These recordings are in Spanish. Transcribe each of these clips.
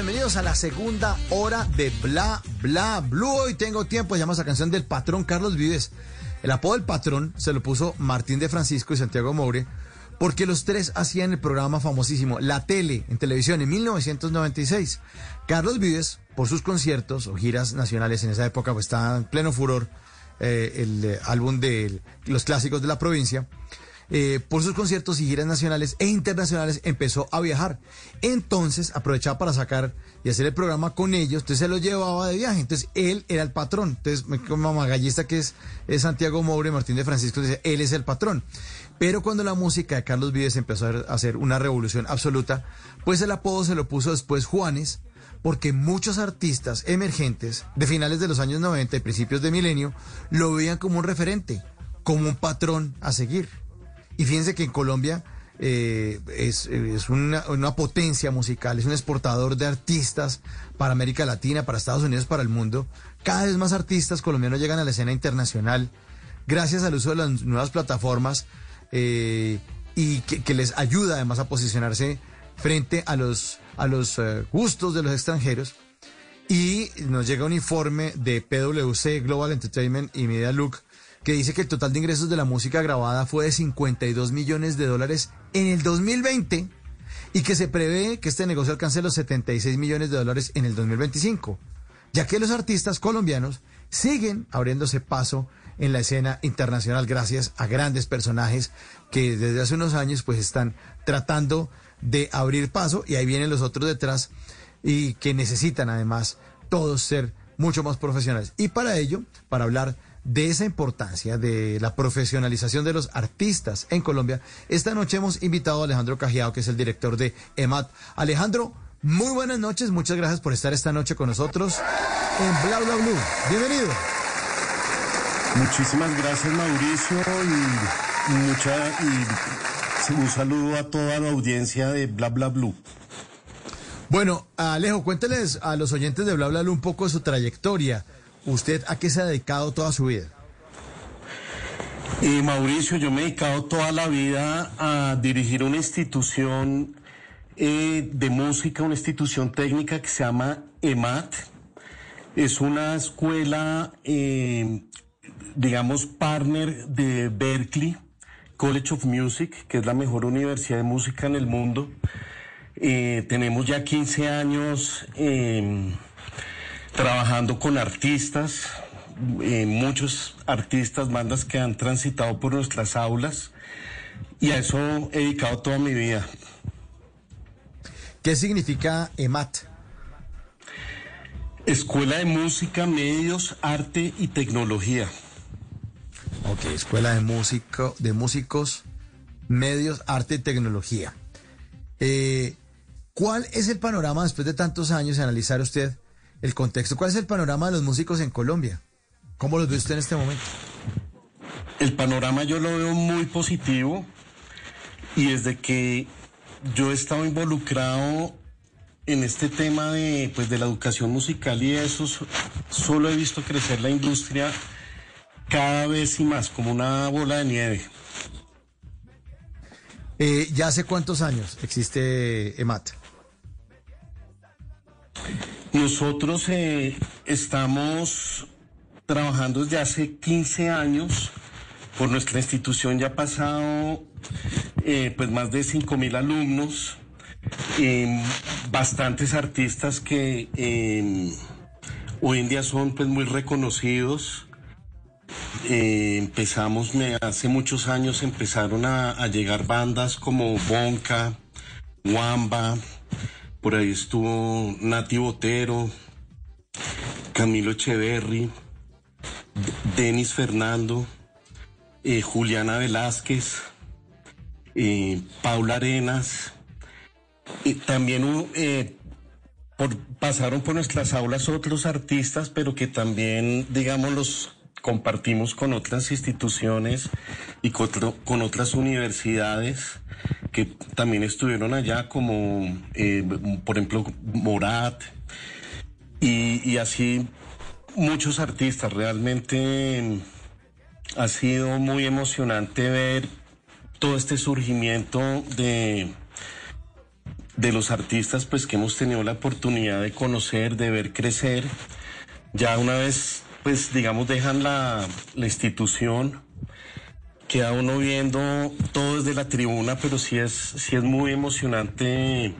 Bienvenidos a la segunda hora de Bla Bla Blue. Hoy tengo tiempo, llama esa canción del patrón Carlos Vives. El apodo del patrón se lo puso Martín de Francisco y Santiago Moure porque los tres hacían el programa famosísimo La Tele en televisión en 1996. Carlos Vives, por sus conciertos o giras nacionales en esa época, pues estaba en pleno furor eh, el eh, álbum de los clásicos de la provincia. Eh, por sus conciertos y giras nacionales e internacionales, empezó a viajar. Entonces aprovechaba para sacar y hacer el programa con ellos, entonces se los llevaba de viaje. Entonces él era el patrón. Entonces, como mamagallista que es, Santiago Moure, Martín de Francisco, dice, él es el patrón. Pero cuando la música de Carlos Vives empezó a hacer una revolución absoluta, pues el apodo se lo puso después Juanes, porque muchos artistas emergentes de finales de los años 90 y principios de milenio lo veían como un referente, como un patrón a seguir. Y fíjense que en Colombia eh, es, una, potencia musical, es un exportador de artistas para América Latina, para Estados Unidos, para el mundo. Cada vez más artistas colombianos llegan a la escena internacional gracias al uso de las nuevas plataformas eh, y que, les ayuda además a posicionarse frente a los, a los eh, gustos de los extranjeros. Y nos llega un informe de PwC Global Entertainment y Media Look que dice que el total de ingresos de la música grabada fue de 52 millones de dólares en el 2020 y que se prevé que este negocio alcance los 76 millones de dólares en el 2025, ya que los artistas colombianos siguen abriéndose paso en la escena internacional gracias a grandes personajes que desde hace unos años pues están tratando de abrir paso y ahí vienen los otros detrás y que necesitan además todos ser mucho más profesionales. Y para ello, para hablar de esa importancia de la profesionalización de los artistas en Colombia, esta noche hemos invitado a Alejandro Cajiao, que es el director de EMAT. Alejandro, muy buenas noches, muchas gracias por estar esta noche con nosotros en Bla Bla Blue. Bienvenido. Muchísimas gracias Mauricio y, mucha, y un saludo a toda la audiencia de Bla Bla Blue. Bueno, Alejo, cuénteles a los oyentes de Bla Bla Blue un poco de su trayectoria. ¿Usted a qué se ha dedicado toda su vida? Mauricio, yo me he dedicado toda la vida a dirigir una institución eh, de música, una institución técnica que se llama EMAT. Es una escuela, eh, digamos, partner de Berkeley, College of Music, que es la mejor universidad de música en el mundo. Eh, tenemos ya 15 años trabajando con artistas, eh, muchos artistas, bandas que han transitado por nuestras aulas y a eso he dedicado toda mi vida. ¿Qué significa EMAT? Escuela de Música, Medios, Arte y Tecnología. Ok, Escuela de, músico, de Músicos, Medios, Arte y Tecnología. Eh, ¿Cuál es el panorama después de tantos años de analizar usted el contexto? ¿Cuál es el panorama de los músicos en Colombia? ¿Cómo los ve usted en este momento? El panorama yo lo veo muy positivo y desde que yo he estado involucrado en este tema de, pues, de la educación musical y eso, solo he visto crecer la industria cada vez y más, como una bola de nieve. Eh, ¿Ya hace cuántos años existe EMAT? Nosotros eh, estamos trabajando desde hace 15 años. Por nuestra institución ya ha pasado eh, pues más de 5 mil alumnos, bastantes artistas que em, hoy en día son pues muy reconocidos. Eh, empezamos, hace muchos años empezaron a llegar bandas como Bonca, Wamba, por ahí estuvo Nati Botero, Camilo Echeverry, Denis Fernando, eh, Juliana Velázquez, eh, Paula Arenas. Y también eh, pasaron por nuestras aulas otros artistas, pero que también, digamos, los compartimos con otras instituciones y con, otras universidades que también estuvieron allá, como eh, por ejemplo Morat, y, así muchos artistas. Realmente ha sido muy emocionante ver todo este surgimiento de, de los artistas pues que hemos tenido la oportunidad de conocer, de ver crecer. Ya una vez pues digamos, dejan la, institución, queda uno viendo todo desde la tribuna, pero sí es, sí es muy emocionante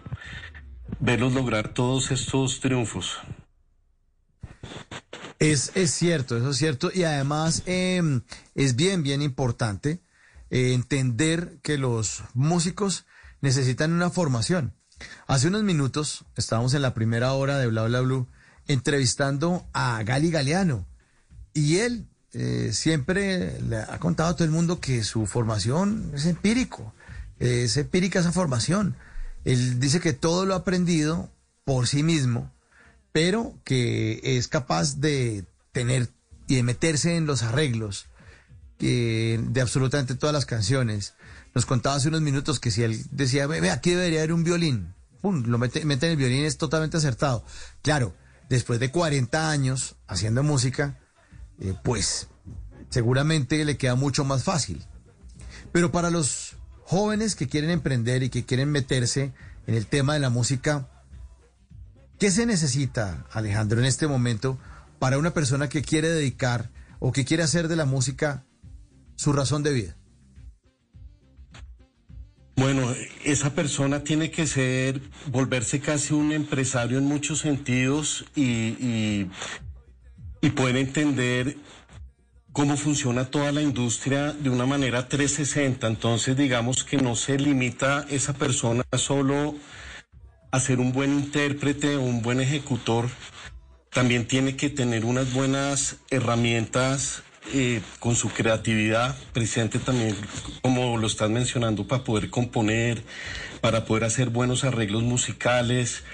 verlos lograr todos estos triunfos. Es, es cierto, eso es cierto. Y además em, es bien, bien importante eh, entender que los músicos necesitan una formación. Hace unos minutos estábamos en la primera hora de Bla Bla Blue entrevistando a Gali Galeano, y él eh, siempre le ha contado a todo el mundo que su formación es empírico, es empírica esa formación. Él dice que todo lo ha aprendido por sí mismo, pero que es capaz de tener y de meterse en los arreglos de absolutamente todas las canciones. Nos contaba hace unos minutos que si él decía, ve, aquí debería haber un violín, pum, lo mete, mete en el violín, es totalmente acertado. Claro, después de 40 años haciendo música, eh, pues seguramente le queda mucho más fácil. Pero para los jóvenes que quieren emprender y que quieren meterse en el tema de la música, ¿qué se necesita, Alejandro, en este momento para una persona que quiere dedicar o que quiere hacer de la música su razón de vida? Bueno, esa persona tiene que ser, volverse casi un empresario en muchos sentidos y y poder entender cómo funciona toda la industria de una manera 360. Entonces, digamos que no se limita esa persona solo a ser un buen intérprete o un buen ejecutor. También tiene que tener unas buenas herramientas eh, con su creatividad presente también, como lo estás mencionando, para poder componer, para poder hacer buenos arreglos musicales,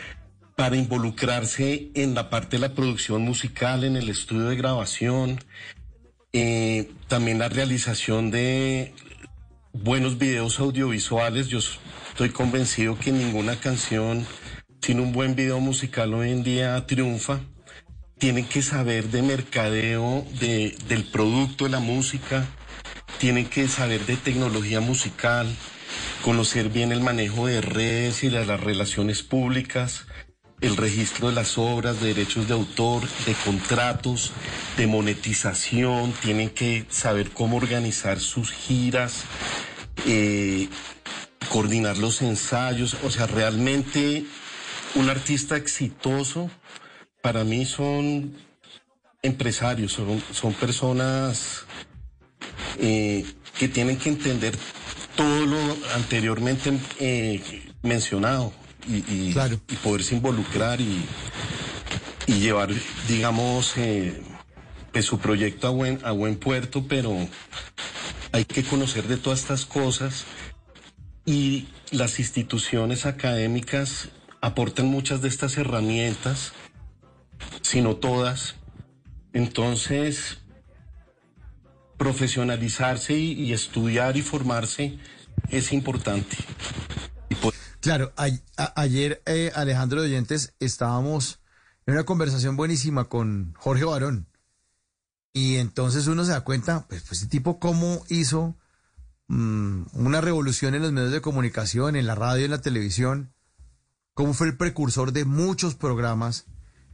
para involucrarse en la parte de la producción musical, en el estudio de grabación, eh, también la realización de buenos videos audiovisuales. Yo estoy convencido que ninguna canción sin un buen video musical hoy en día triunfa. Tienen que saber de mercadeo de, del producto de la música, tienen que saber de tecnología musical, conocer bien el manejo de redes y de las relaciones públicas, el registro de las obras, de derechos de autor, de contratos, de monetización, tienen que saber cómo organizar sus giras, eh, coordinar los ensayos, o sea, realmente un artista exitoso para mí son empresarios, son, son personas eh, que tienen que entender todo lo anteriormente eh, mencionado y, y, poderse involucrar y, y llevar, digamos, eh, pues su proyecto a buen, a buen puerto, pero hay que conocer de todas estas cosas y las instituciones académicas aportan muchas de estas herramientas, si no todas. Entonces, profesionalizarse y, estudiar y formarse es importante. Claro, ayer eh, Alejandro de Oyentes estábamos en una conversación buenísima con Jorge Barón. Y entonces uno se da cuenta, pues, pues este tipo cómo hizo mm, una revolución en los medios de comunicación, en la radio en la televisión, cómo fue el precursor de muchos programas,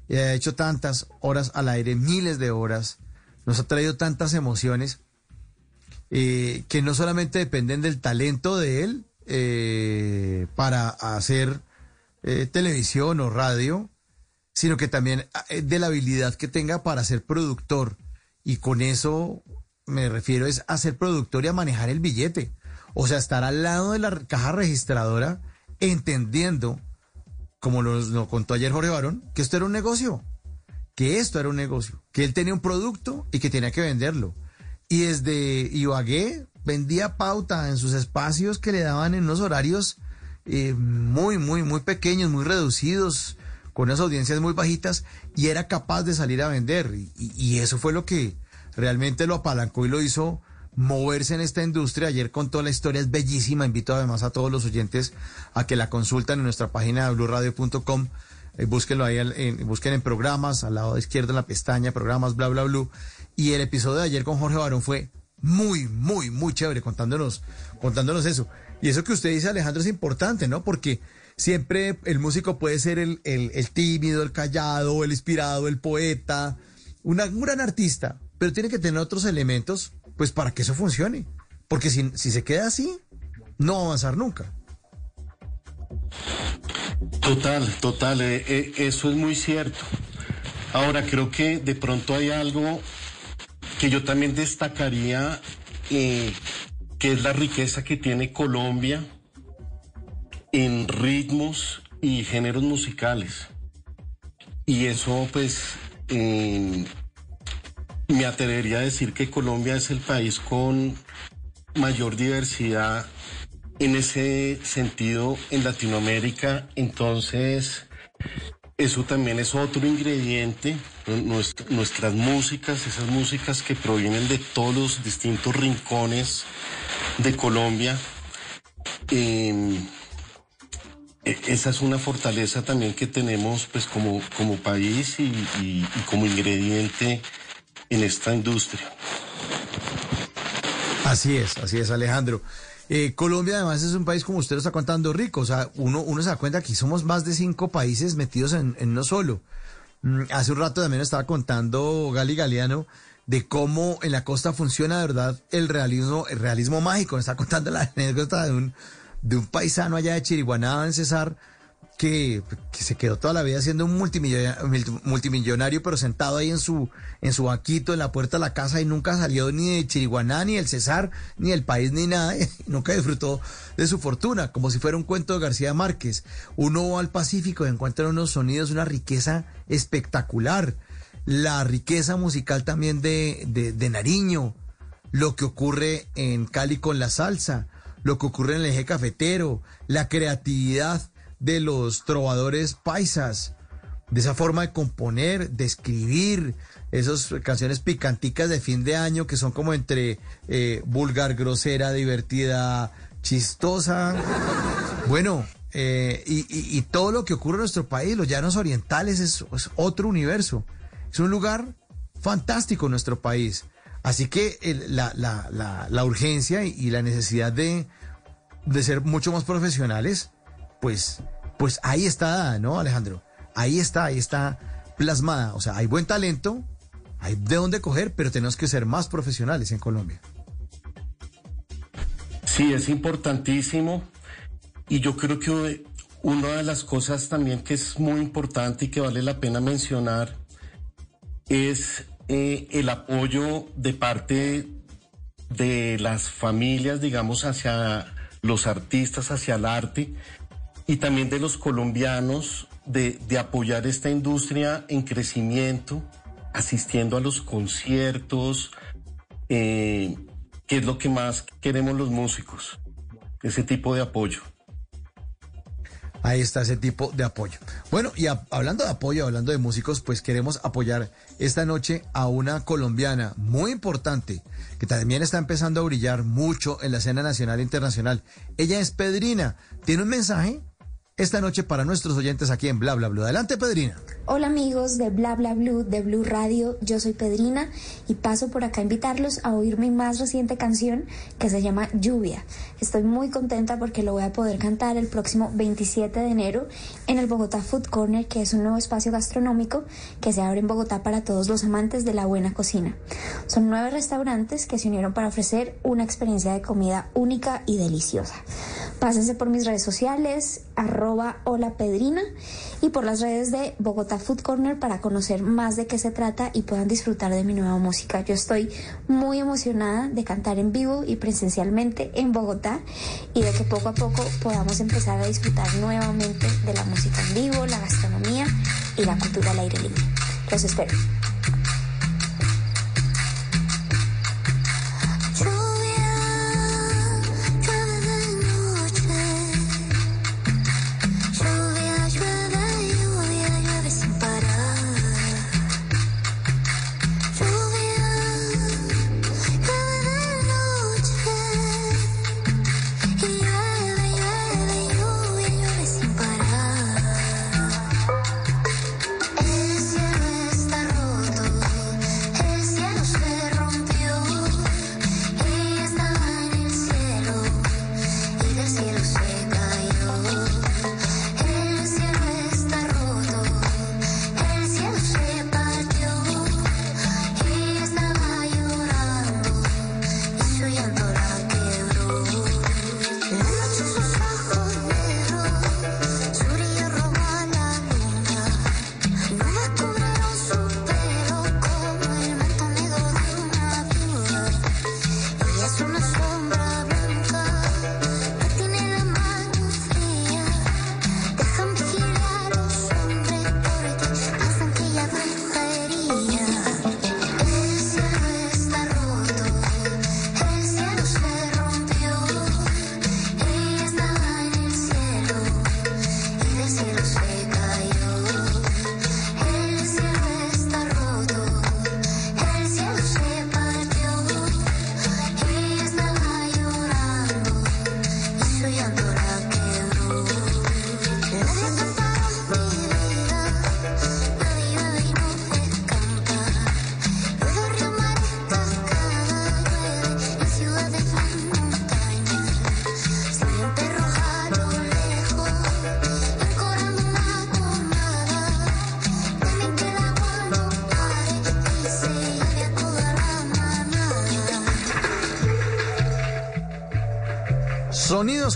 y ha hecho tantas horas al aire, miles de horas, nos ha traído tantas emociones, eh, que no solamente dependen del talento de él eh, para hacer eh, televisión o radio, sino que también de la habilidad que tenga para ser productor. Y con eso me refiero es a ser productor y a manejar el billete. O sea, estar al lado de la caja registradora entendiendo, como nos contó ayer Jorge Barón, que esto era un negocio, que esto era un negocio, que él tenía un producto y que tenía que venderlo. Y desde Ibagué vendía pauta en sus espacios que le daban en unos horarios eh, muy, muy, muy pequeños, muy reducidos, con unas audiencias muy bajitas y era capaz de salir a vender. Y, eso fue lo que realmente lo apalancó y lo hizo moverse en esta industria. Ayer contó la historia, es bellísima. Invito además a todos los oyentes a que la consulten en nuestra página de blurradio.com. Eh, búsquenlo ahí, en, busquen en programas, al lado izquierdo en la pestaña, programas, bla, bla, bla. Y el episodio de ayer con Jorge Barón fue muy, muy, muy chévere contándonos, contándonos eso. Y eso que usted dice, Alejandro, es importante, ¿no? Porque siempre el músico puede ser el, tímido, el callado, el inspirado, el poeta, un gran artista, pero tiene que tener otros elementos, pues para que eso funcione. Porque si, si se queda así, no va a avanzar nunca. Total, total, eh, eh, eso es muy cierto. Ahora creo que de pronto hay algo que yo también destacaría, eh, que es la riqueza que tiene Colombia en ritmos y géneros musicales. Y eso pues me atrevería a decir que Colombia es el país con mayor diversidad en ese sentido en Latinoamérica. Entonces, eso también es otro ingrediente, nuestras músicas, esas músicas que provienen de todos los distintos rincones de Colombia. Em, e, esa es una fortaleza también que tenemos pues como, como país y, como ingrediente en esta industria. Así es, así es Alejandro. Eh, Colombia además es un país, como usted lo está contando, rico. O sea, uno, uno se da cuenta que somos más de cinco países metidos en, uno solo. Mm, hace un rato también estaba contando Gali Galeano de cómo en la costa funciona de verdad el realismo, el realismo mágico. Me está contando la anécdota de un, de un paisano allá de Chiriguaná, en Cesar, que, se quedó toda la vida siendo un multimillonario, multimillonario, pero sentado ahí en su, en su banquito, en la puerta de la casa, y nunca salió ni de Chiriguaná, ni el Cesar, ni el país, ni nada, y nunca disfrutó de su fortuna, como si fuera un cuento de García Márquez. Uno va al Pacífico y encuentra unos sonidos, una riqueza espectacular. La riqueza musical también de, de, de Nariño, lo que ocurre en Cali con la salsa, lo que ocurre en el eje cafetero, la creatividad de los trovadores paisas, de esa forma de componer, de escribir, esas canciones picanticas de fin de año que son como entre eh, vulgar, grosera, divertida, chistosa. Bueno, eh, y, todo lo que ocurre en nuestro país, los llanos orientales, es, otro universo. Es un lugar fantástico en nuestro país. Así que la, urgencia y, la necesidad de, de, ser mucho más profesionales, pues, pues ahí está, ¿no, Alejandro? Ahí está, ahí está plasmada. O sea, hay buen talento, hay de dónde coger, pero tenemos que ser más profesionales en Colombia. Sí, es importantísimo. Y yo creo que una de las cosas también que es muy importante y que vale la pena mencionar es eh, el apoyo de parte de las familias, digamos, hacia los artistas, hacia el arte y también de los colombianos de, de apoyar esta industria en crecimiento, asistiendo a los conciertos, eh, que es lo que más queremos los músicos, ese tipo de apoyo. Ahí está ese tipo de apoyo. Bueno, y a- hablando de apoyo, hablando de músicos, pues queremos apoyar esta noche a una colombiana muy importante que también está empezando a brillar mucho en la escena nacional e internacional. Ella es Pedrina. ¿Tiene un mensaje esta noche para nuestros oyentes aquí en Bla Bla Bla? Adelante, Pedrina. Hola amigos de Bla Bla Blue, de Blue Radio, yo soy Pedrina y paso por acá a invitarlos a oír mi más reciente canción que se llama Lluvia. Estoy muy contenta porque lo voy a poder cantar el próximo 27 de enero en el Bogotá Food Corner, que es un nuevo espacio gastronómico que se abre en Bogotá para todos los amantes de la buena cocina. Son nueve restaurantes que se unieron para ofrecer una experiencia de comida única y deliciosa. Pásense por mis redes sociales, arroba hola Pedrina, y por las redes de Bogotá Food Corner para conocer más de qué se trata y puedan disfrutar de mi nueva música. Yo estoy muy emocionada de cantar en vivo y presencialmente en Bogotá y de que poco a poco podamos empezar a disfrutar nuevamente de la música en vivo, la gastronomía y la cultura al aire libre. Los espero.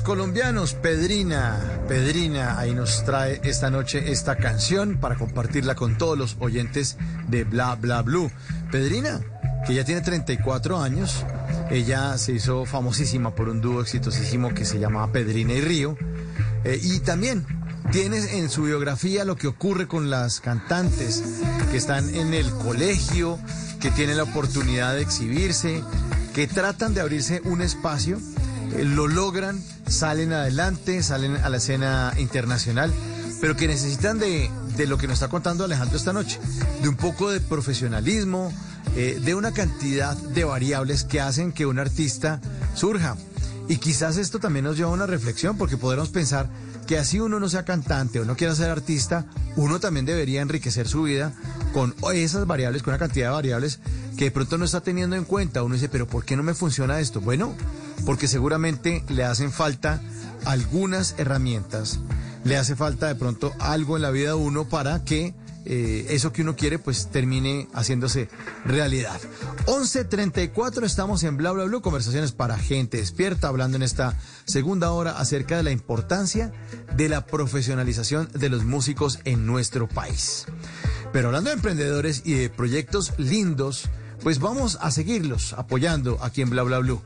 Colombianos, Pedrina. Pedrina ahí nos trae esta noche esta canción para compartirla con todos los oyentes de Bla Bla Blue. Pedrina, que ya tiene 34 años, ella se hizo famosísima por un dúo exitosísimo que se llamaba Pedrina y Río. Eh, y también tiene en su biografía lo que ocurre con las cantantes que están en el colegio, que tienen la oportunidad de exhibirse, que tratan de abrirse un espacio, eh, lo logran, salen adelante, salen a la escena internacional, pero que necesitan de, de lo que nos está contando Alejandro esta noche, de un poco de profesionalismo, eh, de una cantidad de variables que hacen que un artista surja. Y quizás esto también nos lleva a una reflexión, porque podremos pensar que así uno no sea cantante o no quiera ser artista, uno también debería enriquecer su vida con esas variables, con una cantidad de variables que de pronto no está teniendo en cuenta. Uno dice, pero ¿por qué no me funciona esto? Bueno, porque seguramente le hacen falta algunas herramientas, le hace falta de pronto algo en la vida de uno para que eh, eso que uno quiere pues termine haciéndose realidad. 11.34 estamos en Bla Bla Blue, conversaciones para gente despierta, hablando en esta segunda hora acerca de la importancia de la profesionalización de los músicos en nuestro país. Pero hablando de emprendedores y de proyectos lindos, pues vamos a seguirlos apoyando aquí en Bla Bla Blue.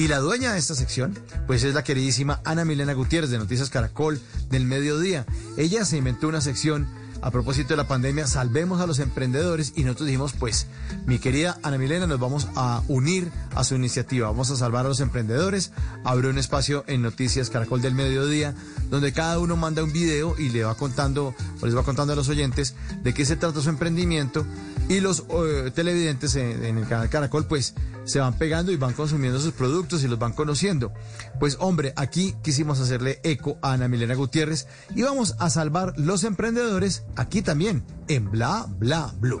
Y la dueña de esta sección, pues es la queridísima Ana Milena Gutiérrez de Noticias Caracol del Mediodía. Ella se inventó una sección a propósito de la pandemia, salvemos a los emprendedores y nosotros dijimos, pues, mi querida Ana Milena, nos vamos a unir a su iniciativa, vamos a salvar a los emprendedores, abrió un espacio en Noticias Caracol del Mediodía, donde cada uno manda un video y le va contando, o les va contando a los oyentes de qué se trata su emprendimiento y los eh, televidentes en, en el canal Caracol, pues, se van pegando y van consumiendo sus productos y los van conociendo. Pues hombre, aquí quisimos hacerle eco a Ana Milena Gutiérrez y vamos a salvar los emprendedores aquí también en Bla Bla Blue.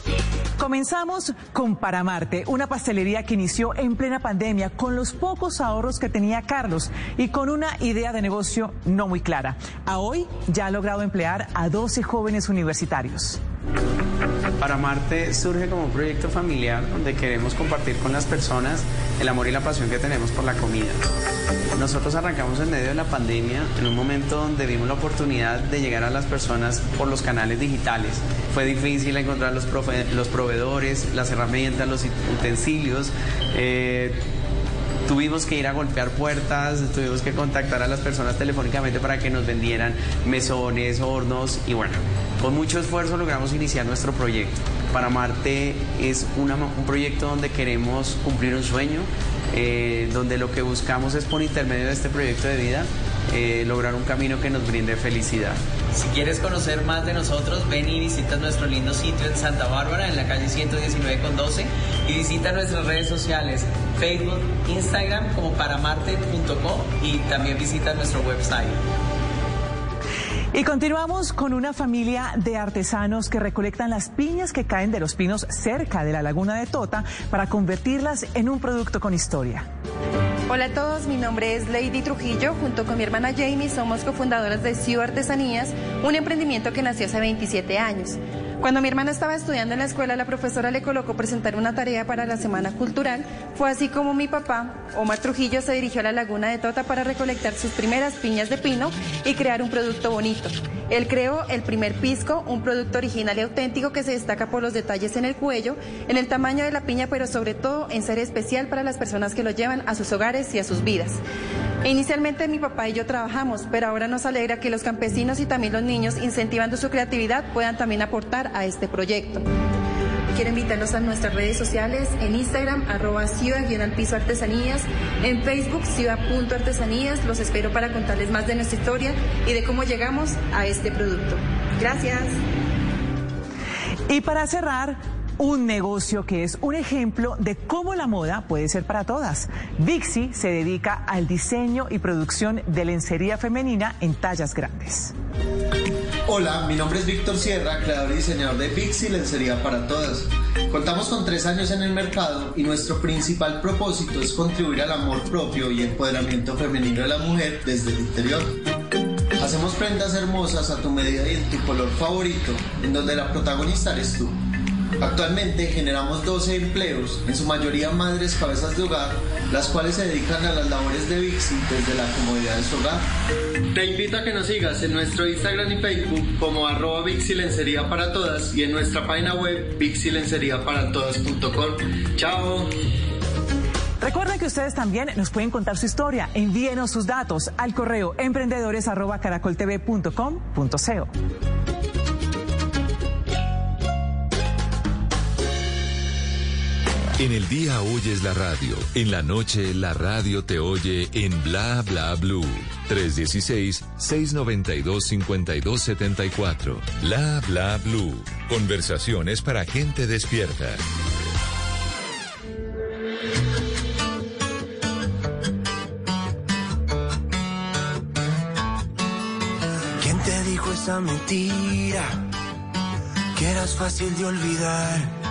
Comenzamos con Paramarte, una pastelería que inició en plena pandemia con los pocos ahorros que tenía Carlos y con una idea de negocio no muy clara. A hoy ya ha logrado emplear a 12 jóvenes universitarios. Para Marte surge como un proyecto familiar donde queremos compartir con las personas el amor y la pasión que tenemos por la comida. Nosotros arrancamos en medio de la pandemia, en un momento donde vimos la oportunidad de llegar a las personas por los canales digitales. Fue difícil encontrar los, profe- los proveedores, las herramientas, los utensilios. eh, Tuvimos que ir a golpear puertas, tuvimos que contactar a las personas telefónicamente para que nos vendieran mesones, hornos y bueno, con mucho esfuerzo logramos iniciar nuestro proyecto. Para Marte es un proyecto donde queremos cumplir un sueño, eh, donde lo que buscamos es por intermedio de este proyecto de vida eh, lograr un camino que nos brinde felicidad. Si quieres conocer más de nosotros, ven y visita nuestro lindo sitio en Santa Bárbara, en la calle 119 con 12, y visita nuestras redes sociales, Facebook, Instagram como paramarte.co y también visita nuestro website. Y continuamos con una familia de artesanos que recolectan las piñas que caen de los pinos cerca de la laguna de Tota para convertirlas en un producto con historia. Hola a todos, mi nombre es Lady Trujillo. Junto con mi hermana Jamie somos cofundadoras de Ciudad Artesanías, un emprendimiento que nació hace 27 años. Cuando mi hermana estaba estudiando en la escuela, la profesora le colocó presentar una tarea para la Semana Cultural. Fue así como mi papá, Omar Trujillo, se dirigió a la laguna de Tota para recolectar sus primeras piñas de pino y crear un producto bonito. Él creó el primer pisco, un producto original y auténtico que se destaca por los detalles en el cuello, en el tamaño de la piña, pero sobre todo en ser especial para las personas que lo llevan a sus hogares y a sus vidas. E Inicialmente mi papá y yo trabajamos, pero ahora nos alegra que los campesinos y también los niños, incentivando su creatividad, puedan también aportar a este proyecto. Quiero invitarlos a nuestras redes sociales, en Instagram, arroba ciudad al piso artesanías, en Facebook, ciudad.artesanías. Los espero para contarles más de nuestra historia y de cómo llegamos a este producto. Gracias. Y para cerrar, un negocio que es un ejemplo de cómo la moda puede ser para todas. Vixi se dedica al diseño y producción de lencería femenina en tallas grandes. Hola, mi nombre es Víctor Sierra, creador y diseñador de Pixie Lencería para Todas. Contamos con tres años en el mercado y nuestro principal propósito es contribuir al amor propio y empoderamiento femenino de la mujer desde el interior. Hacemos prendas hermosas a tu medida y en tu color favorito, en donde la protagonista eres tú. Actualmente generamos 12 empleos, en su mayoría madres cabezas de hogar, las cuales se dedican a las labores de Vixi desde la comodidad de su hogar. Te invito a que nos sigas en nuestro Instagram y Facebook como arroba Vixi Lencería para Todas y en nuestra página web vixilenceríaparatodas.com. Chao. Recuerden que ustedes también nos pueden contar su historia. Envíenos sus datos al correo emprendedores@caracoltv.com.co. En el día oyes la radio, en la noche la radio te oye en Bla Bla Blue. 316-692-5274. Bla Bla Blue. Conversaciones para gente despierta. ¿Quién te dijo esa mentira? Que eras fácil de olvidar.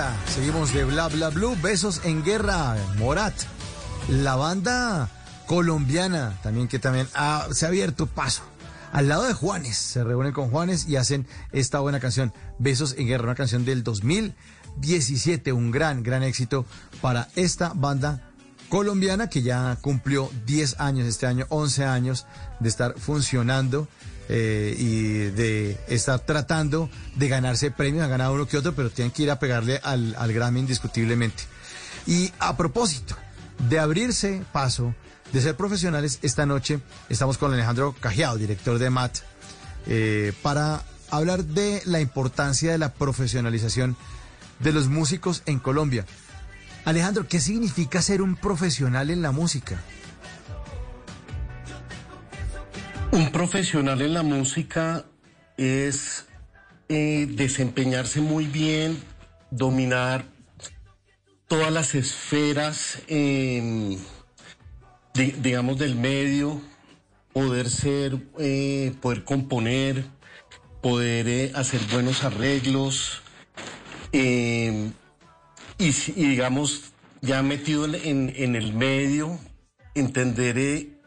11.40. Seguimos de Bla Bla Blue. Besos en guerra. Morat. La banda colombiana también que también se ha abierto paso. Al lado de Juanes. Se reúnen con Juanes y hacen esta buena canción. Besos en guerra. Una canción del 2017. Un gran, gran éxito para esta banda colombiana que ya cumplió 10 años este año, 11 años de estar funcionando eh, y de estar tratando de ganarse premios, han ganado uno que otro, pero tienen que ir a pegarle al, al Grammy indiscutiblemente. Y a propósito de abrirse paso, de ser profesionales, esta noche estamos con Alejandro Cajiao, director de MAT, eh, para hablar de la importancia de la profesionalización de los músicos en Colombia. Alejandro, ¿qué significa ser un profesional en la música? Un profesional en la música es eh, desempeñarse muy bien, dominar todas las esferas, di- digamos, del medio, poder ser, eh, poder componer, poder eh, hacer buenos arreglos, eh, y, digamos, ya metido en, en- en el medio, entender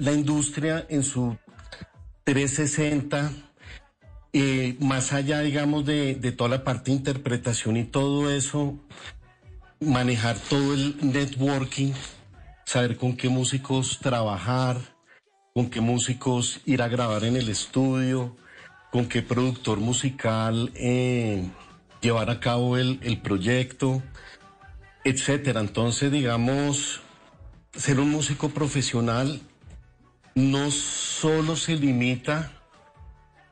la industria en su 360, eh, más allá, digamos, de, de toda la parte de interpretación y todo eso, manejar todo el networking, saber con qué músicos trabajar, con qué músicos ir a grabar en el estudio, con qué productor musical eh, llevar a cabo el, el proyecto, etcétera. Entonces, digamos, ser un músico profesional no solo se limita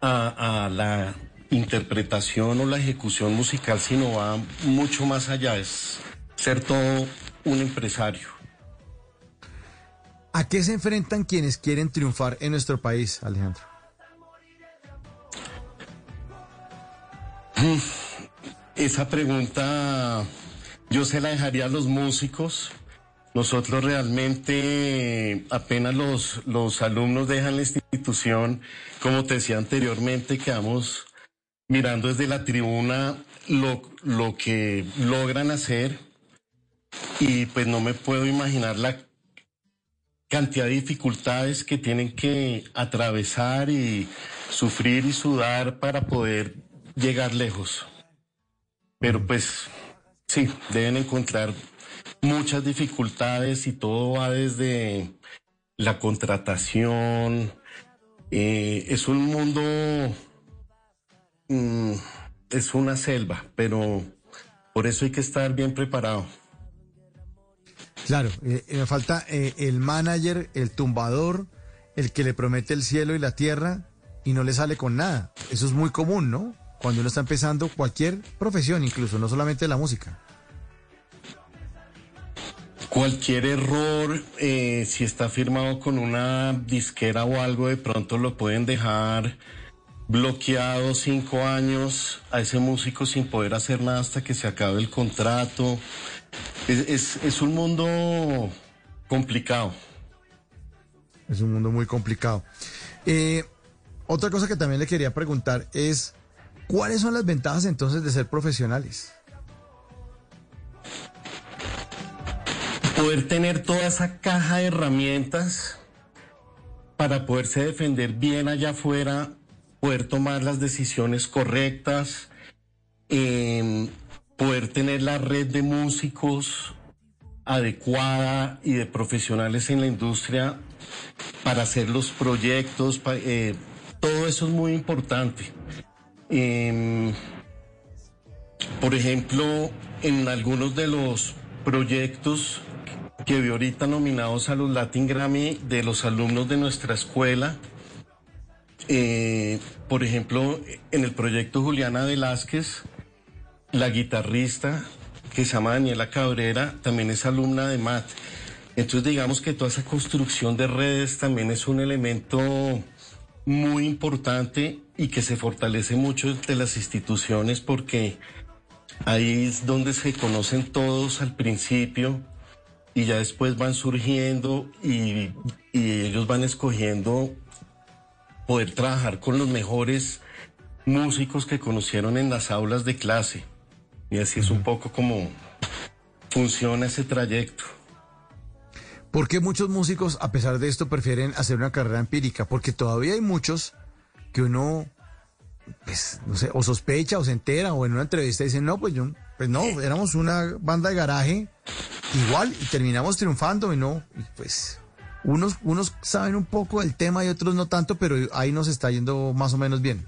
a, a la interpretación o la ejecución musical, sino va mucho más allá, es ser todo un empresario. ¿A qué se enfrentan quienes quieren triunfar en nuestro país, Alejandro? Esa pregunta yo se la dejaría a los músicos. Nosotros realmente apenas los, los alumnos dejan la institución, como te decía anteriormente, quedamos mirando desde la tribuna lo, lo que logran hacer y pues no me puedo imaginar la cantidad de dificultades que tienen que atravesar y sufrir y sudar para poder llegar lejos. Pero pues sí, deben encontrar muchas dificultades y todo va desde la contratación. eh, es un mundo, mm, es una selva, pero por eso hay que estar bien preparado. Claro, eh, eh, me falta eh, el manager, el tumbador, el que le promete el cielo y la tierra y no le sale con nada. Eso es muy común, ¿no? Cuando uno está empezando cualquier profesión, incluso, no solamente la música. Cualquier error, eh, si está firmado con una disquera o algo, de pronto lo pueden dejar bloqueado cinco años a ese músico sin poder hacer nada hasta que se acabe el contrato. Es, es- un mundo complicado. Es un mundo muy complicado. Eh, otra cosa que también le quería preguntar es, ¿cuáles son las ventajas entonces de ser profesionales? Poder tener toda esa caja de herramientas para poderse defender bien allá afuera, poder tomar las decisiones correctas, eh, poder tener la red de músicos adecuada y de profesionales en la industria para hacer los proyectos, eh, todo eso es muy importante. Em, por ejemplo, en algunos de los proyectos que vi ahorita nominados a los Latin Grammy de los alumnos de nuestra escuela, eh, por ejemplo, en el proyecto Juliana Velázquez, la guitarrista que se llama Daniela Cabrera también es alumna de MAT. Entonces digamos que toda esa construcción de redes también es un elemento muy importante y que se fortalece mucho de las instituciones porque ahí es donde se conocen todos al principio y ya después van surgiendo y, y ellos van escogiendo poder trabajar con los mejores músicos que conocieron en las aulas de clase. Y así es un poco como funciona ese trayecto. ¿Por qué muchos músicos, a pesar de esto, prefieren hacer una carrera empírica? Porque todavía hay muchos que uno, pues, no sé, o sospecha o se entera o en una entrevista dicen, no, pues yo, pues no, éramos una banda de garaje igual y terminamos triunfando y no, y pues unos, unos saben un poco del tema y otros no tanto, pero ahí nos está yendo más o menos bien.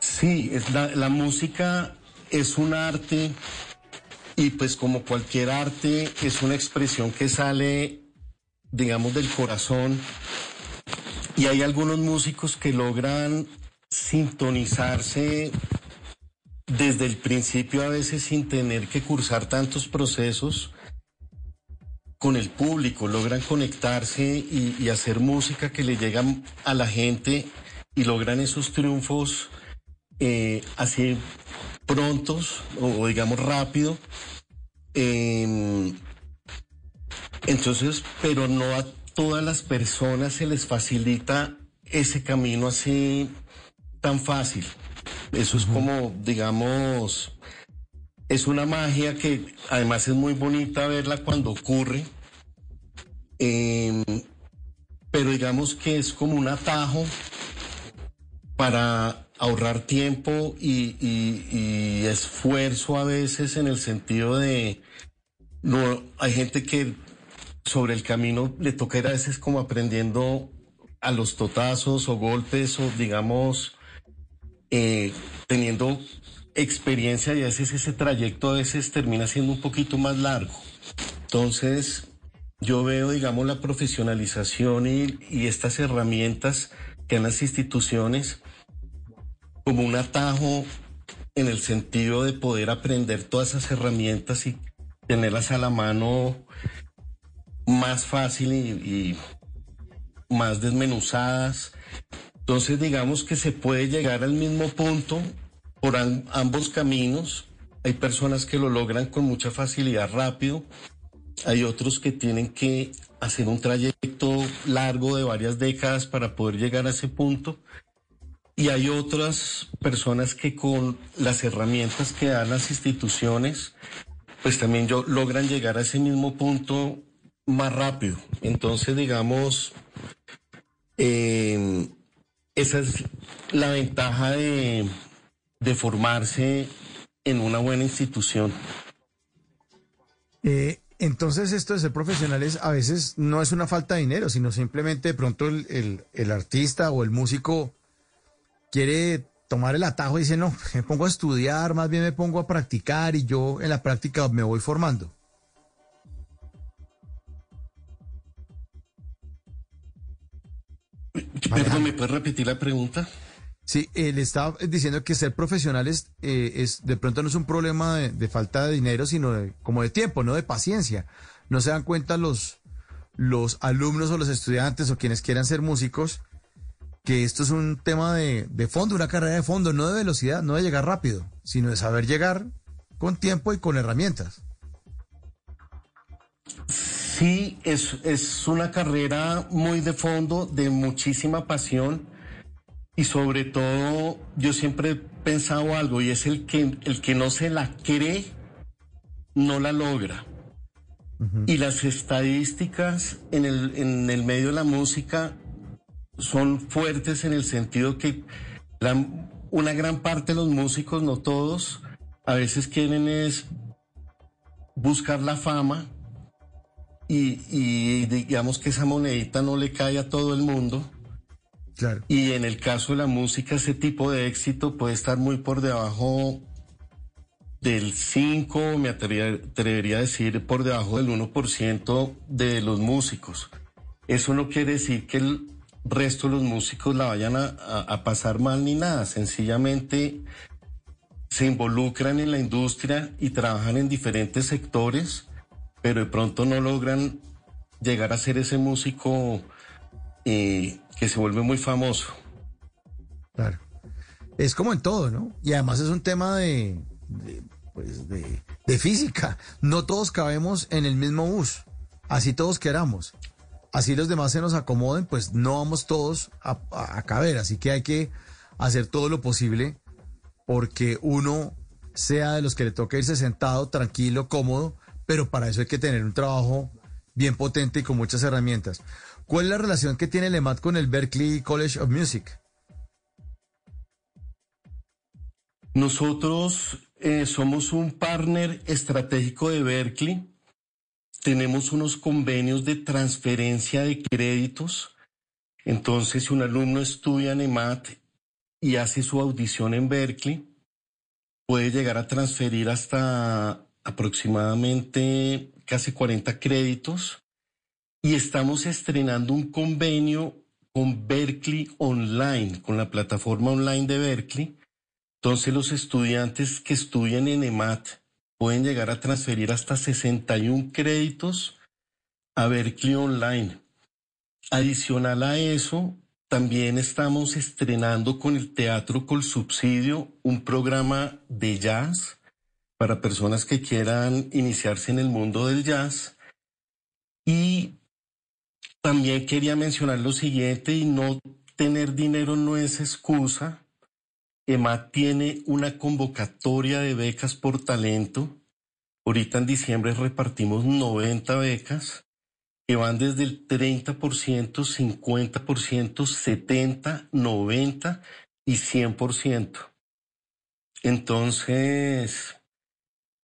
Sí, es la, la música es un arte y pues como cualquier arte es una expresión que sale, digamos, del corazón. Y hay algunos músicos que logran sintonizarse desde el principio a veces sin tener que cursar tantos procesos con el público, logran conectarse y, hacer música que le llega a la gente y logran esos triunfos eh, así prontos o, digamos rápido. Eh, entonces, pero no a todas las personas se les facilita ese camino así tan fácil. Eso es como, digamos, es una magia que además es muy bonita verla cuando ocurre. Eh, pero digamos que es como un atajo para ahorrar tiempo y, y- y esfuerzo a veces en el sentido de no hay gente que sobre el camino le toca ir a veces como aprendiendo a los totazos o golpes o digamos eh, teniendo experiencia y a veces ese trayecto a veces termina siendo un poquito más largo. Entonces yo veo digamos la profesionalización y, estas herramientas que en las instituciones como un atajo en el sentido de poder aprender todas esas herramientas y tenerlas a la mano más fácil y más desmenuzadas. Entonces digamos que se puede llegar al mismo punto por am- ambos caminos. Hay personas que lo logran con mucha facilidad rápido. Hay otros que tienen que hacer un trayecto largo de varias décadas para poder llegar a ese punto. Y hay otras personas que con las herramientas que dan las instituciones, pues también yo, logran llegar a ese mismo punto más rápido. Entonces, digamos, eh, esa es la ventaja de, de formarse en una buena institución. Eh, entonces esto de ser profesionales a veces no es una falta de dinero, sino simplemente de pronto el, el- el artista o el músico quiere tomar el atajo y dice, no, me pongo a estudiar, más bien me pongo a practicar y yo en la práctica me voy formando. Perdón, ¿me puedes repetir la pregunta? Sí, él estaba diciendo que ser profesionales eh, es de pronto no es un problema de, de falta de dinero, sino de, como de tiempo, no de paciencia. No se dan cuenta los, los alumnos o los estudiantes o quienes quieran ser músicos que esto es un tema de, de fondo, una carrera de fondo, no de velocidad, no de llegar rápido, sino de saber llegar con tiempo y con herramientas. Sí, es, es una carrera muy de fondo, de muchísima pasión y sobre todo yo siempre he pensado algo y es el que, el que no se la cree, no la logra. Y las estadísticas en el, en el medio de la música son fuertes en el sentido que la- una gran parte de los músicos, no todos, a veces quieren es buscar la fama y, y digamos que esa monedita no le cae a todo el mundo. Claro. Y en el caso de la música, ese tipo de éxito puede estar muy por debajo del 5, me atrevería, a decir por debajo del 1% de los músicos. Eso no quiere decir que el resto de los músicos la vayan a, a- a pasar mal ni nada, sencillamente se involucran en la industria y trabajan en diferentes sectores, pero de pronto no logran llegar a ser ese músico eh, que se vuelve muy famoso. Claro. Es como en todo, ¿no? Y además es un tema de, pues de, física. No todos cabemos en el mismo bus, así todos queramos. Así los demás se nos acomoden, pues no vamos todos a, a- caber. Así que hay que hacer todo lo posible porque uno sea de los que le toca irse sentado, tranquilo, cómodo, pero para eso hay que tener un trabajo bien potente y con muchas herramientas. ¿Cuál es la relación que tiene el EMAT con el Berklee College of Music? Nosotros eh, somos un partner estratégico de Berkeley. Tenemos unos convenios de transferencia de créditos. Entonces, si un alumno estudia en EMAT y hace su audición en Berkeley, puede llegar a transferir hasta aproximadamente casi 40 créditos. Y estamos estrenando un convenio con Berkeley Online, con la plataforma online de Berkeley. Entonces los estudiantes que estudian en EMAT pueden llegar a transferir hasta 61 créditos a Berkeley Online. Adicional a eso, también estamos estrenando con el Teatro Col Subsidio un programa de jazz para personas que quieran iniciarse en el mundo del jazz. Y también quería mencionar lo siguiente, y no tener dinero no es excusa. EMAT tiene una convocatoria de becas por talento. Ahorita en diciembre repartimos 90 becas que van desde el 30%, 50%, 70%, 90% y 100%. Entonces,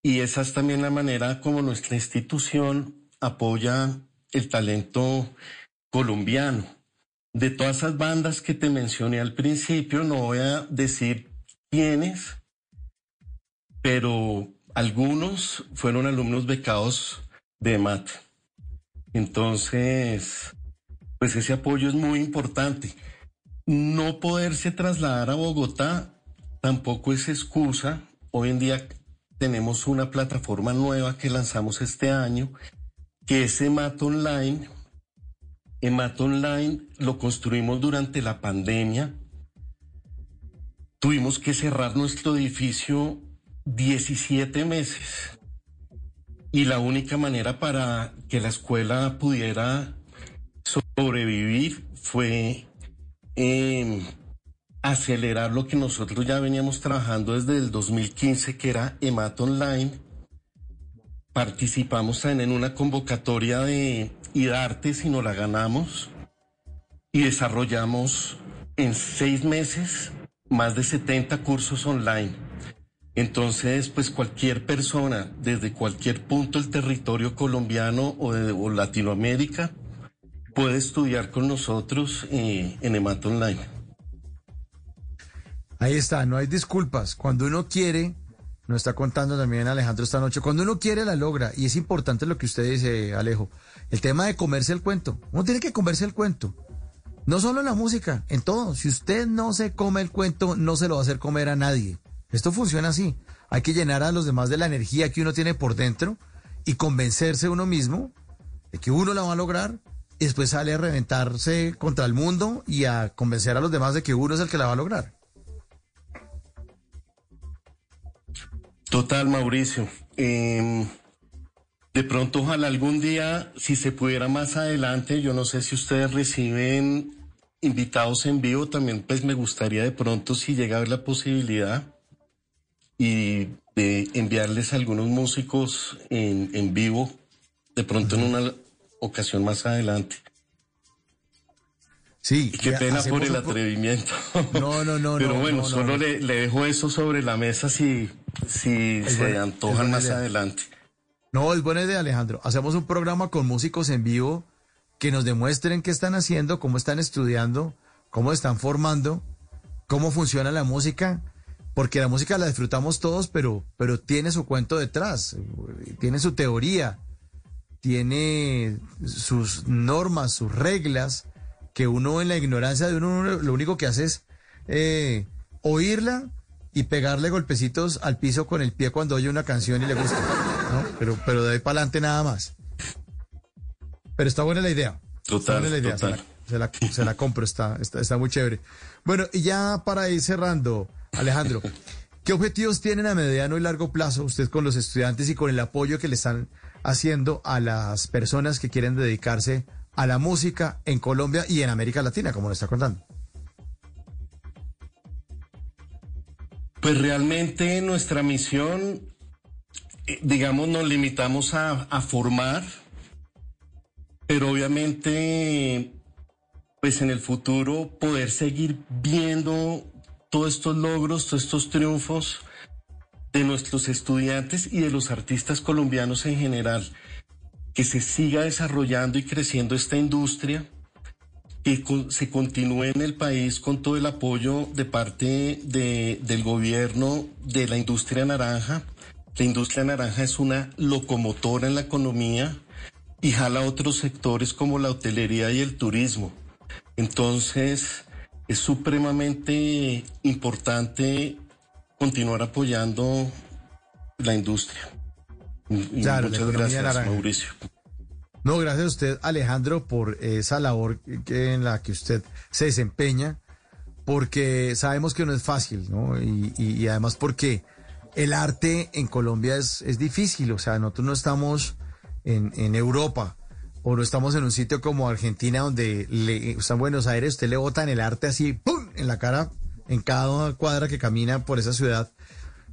y esa es también la manera como nuestra institución apoya el talento colombiano. De todas esas bandas que te mencioné al principio, no voy a decir quiénes, pero algunos fueron alumnos becados de MAT. Entonces, pues ese apoyo es muy importante. No poderse trasladar a Bogotá tampoco es excusa. Hoy en día tenemos una plataforma nueva que lanzamos este año, que es EMAT Online. EMAT Online lo construimos durante la pandemia. Tuvimos que cerrar nuestro edificio 17 meses. Y la única manera para que la escuela pudiera sobrevivir fue eh, acelerar lo que nosotros ya veníamos trabajando desde el 2015, que era EMAT Online. Participamos en una convocatoria de IDARTES y nos la ganamos. Y desarrollamos en seis meses más de 70 cursos online. Entonces, pues cualquier persona desde cualquier punto del territorio colombiano o de o Latinoamérica puede estudiar con nosotros eh, en EMAT Online. Ahí está, no hay disculpas. Cuando uno quiere, nos está contando también Alejandro esta noche, cuando uno quiere la logra. Y es importante lo que usted dice, Alejo. El tema de comerse el cuento. Uno tiene que comerse el cuento. No solo en la música, en todo. Si usted no se come el cuento, no se lo va a hacer comer a nadie. Esto funciona así. Hay que llenar a los demás de la energía que uno tiene por dentro y convencerse uno mismo de que uno la va a lograr y después sale a reventarse contra el mundo y a convencer a los demás de que uno es el que la va a lograr. Total, Mauricio. Eh, de pronto, ojalá algún día, si se pudiera más adelante, yo no sé si ustedes reciben invitados en vivo, también pues me gustaría de pronto si llega a haber la posibilidad y de enviarles a algunos músicos en, en vivo, de pronto en una ocasión más adelante. Sí. Y qué pena por el atrevimiento. No, no, no, Pero no, bueno, no, no, solo. Le, le dejo eso sobre la mesa si, si Es se buena- antojan más idea. adelante. No, es buena idea, Alejandro. Hacemos un programa con músicos en vivo que nos demuestren qué están haciendo, cómo están estudiando, cómo están formando, cómo funciona la música, porque la música la disfrutamos todos, pero, pero tiene su cuento detrás, tiene su teoría, tiene sus normas, sus reglas, que uno en la ignorancia de uno lo único que hace es eh, oírla y pegarle golpecitos al piso con el pie cuando oye una canción y le gusta. ¿no? Pero, pero de ahí para adelante nada más. Pero está buena la idea. Está Total, buena la idea. total. Se la, se la- se la compro, está, está, está muy chévere. Bueno, y ya para ir cerrando, Alejandro, ¿qué objetivos tienen a mediano y largo plazo usted con los estudiantes y con el apoyo que le están haciendo a las personas que quieren dedicarse a la música en Colombia y en América Latina, como nos está contando? Pues realmente nuestra misión, eh, digamos, nos limitamos a, a formar, pero obviamente, pues en el futuro poder seguir viendo todos estos logros, todos estos triunfos de nuestros estudiantes y de los artistas colombianos en general, que se siga desarrollando y creciendo esta industria que se continúe en el país con todo el apoyo de parte de- del gobierno de la industria naranja. La industria naranja es una locomotora en la economía y jala otros sectores como la hotelería y el turismo. Entonces, es supremamente importante continuar apoyando la industria. Y- y Claro, la muchas gracias, naranja. Mauricio. No, gracias a usted, Alejandro, por esa labor que- en la que usted se desempeña, porque sabemos que no es fácil, ¿no? Y, y- y además porque el arte en Colombia es, es difícil, o sea, nosotros no estamos en, en Europa o no estamos en un sitio como Argentina donde le, o sea, en Buenos Aires usted le botan el arte así, ¡pum!, en la cara, en cada cuadra que camina por esa ciudad.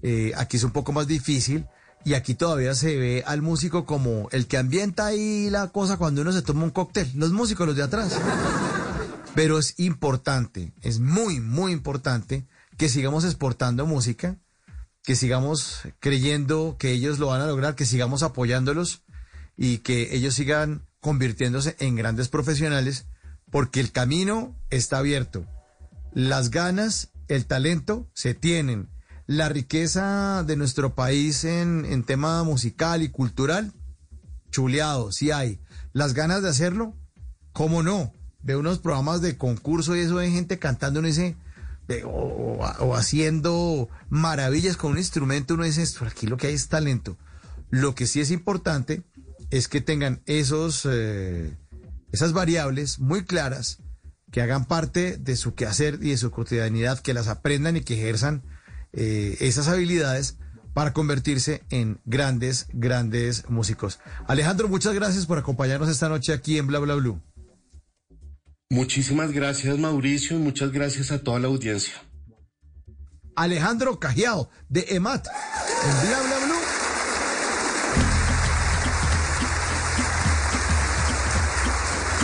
Eh, aquí es un poco más difícil y aquí todavía se ve al músico como el que ambienta ahí la cosa cuando uno se toma un cóctel. Los músicos, los de atrás. Pero es importante, es muy, muy importante que sigamos exportando música, que sigamos creyendo que ellos lo van a lograr, que sigamos apoyándolos y que ellos sigan convirtiéndose en grandes profesionales, porque el camino está abierto. Las ganas, el talento se tienen. La riqueza de nuestro país en, en tema musical y cultural, chuleado, sí hay. Las ganas de hacerlo, ¿cómo no? Ve unos programas de concurso y eso de gente cantando, uno o haciendo maravillas con un instrumento, uno dice, "Esto, aquí lo que hay es talento. Lo que sí es importante es que tengan esos, eh, esas variables muy claras, que hagan parte de su quehacer y de su cotidianidad, que las aprendan y que ejerzan eh, esas habilidades para convertirse en grandes, grandes músicos. Alejandro, muchas gracias por acompañarnos esta noche aquí en Bla Bla Blue. Muchísimas gracias, Mauricio, y muchas gracias a toda la audiencia. Alejandro Cajiao, de EMAT, en Bla Bla Blue.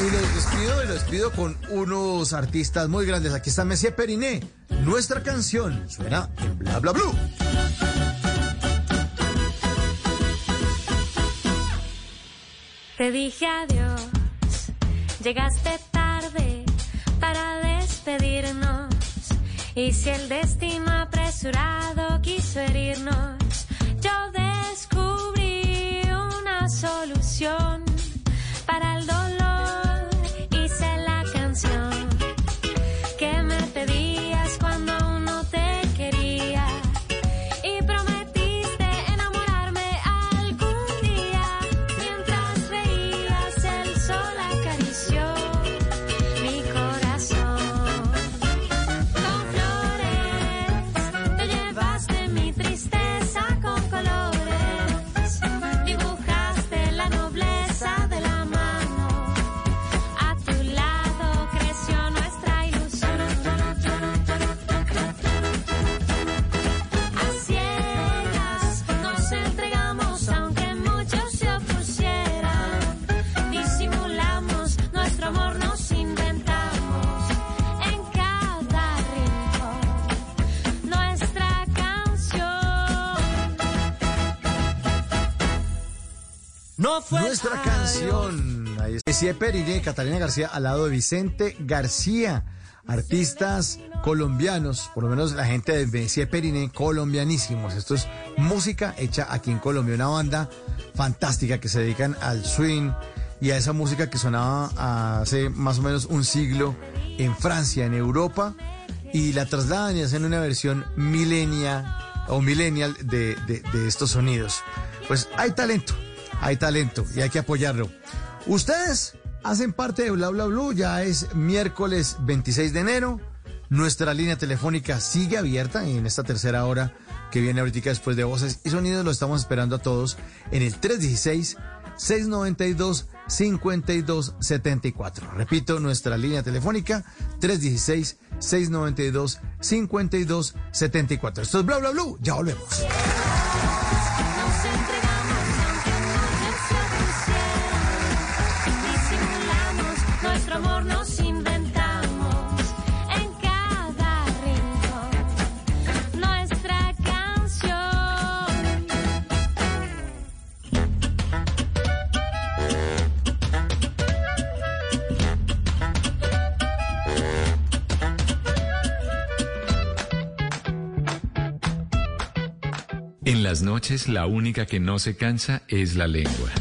Y los despido y los despido con unos artistas muy grandes. Aquí está Messi Periné. Nuestra canción suena en Bla Bla Blue. Te dije adiós, llegaste tarde para despedirnos. Y si el destino apresurado quiso herirnos, yo descubrí una solución Nuestra canción. Ahí es. Messier Periné y Catalina García al lado de Vicente García. Artistas colombianos, por lo menos la gente de Messier Periné, colombianísimos. Esto es música hecha aquí en Colombia, una banda fantástica que se dedican al swing y a esa música que sonaba hace más o menos un siglo en Francia, en Europa, y la trasladan y hacen una versión milenia o millennial de, de- de estos sonidos. Pues hay talento, hay talento y hay que apoyarlo. Ustedes hacen parte de Bla Bla Blue, ya es miércoles 26 de enero. Nuestra línea telefónica sigue abierta en esta tercera hora que viene ahorita después de voces y sonidos. Lo estamos esperando a todos en el 316-692-5274. Repito, nuestra línea telefónica 316-692-5274. Esto es Bla Bla Blue, ya volvemos. Amor, nos inventamos en cada rincón nuestra canción. En las noches la única que no se cansa es la lengua.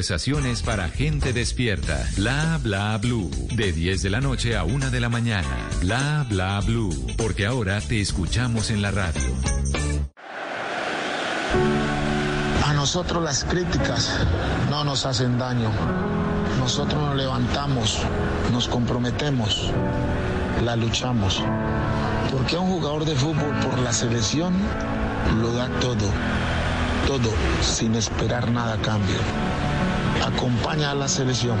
conversaciones para gente despierta. Bla bla blue. De 10 de la noche a 1 de la mañana. Bla bla blue. Porque ahora te escuchamos en la radio. A nosotros las críticas no nos hacen daño. Nosotros nos levantamos, nos comprometemos, la luchamos. Porque un jugador de fútbol por la selección lo da todo, todo sin esperar nada a cambio. Acompaña a la selección.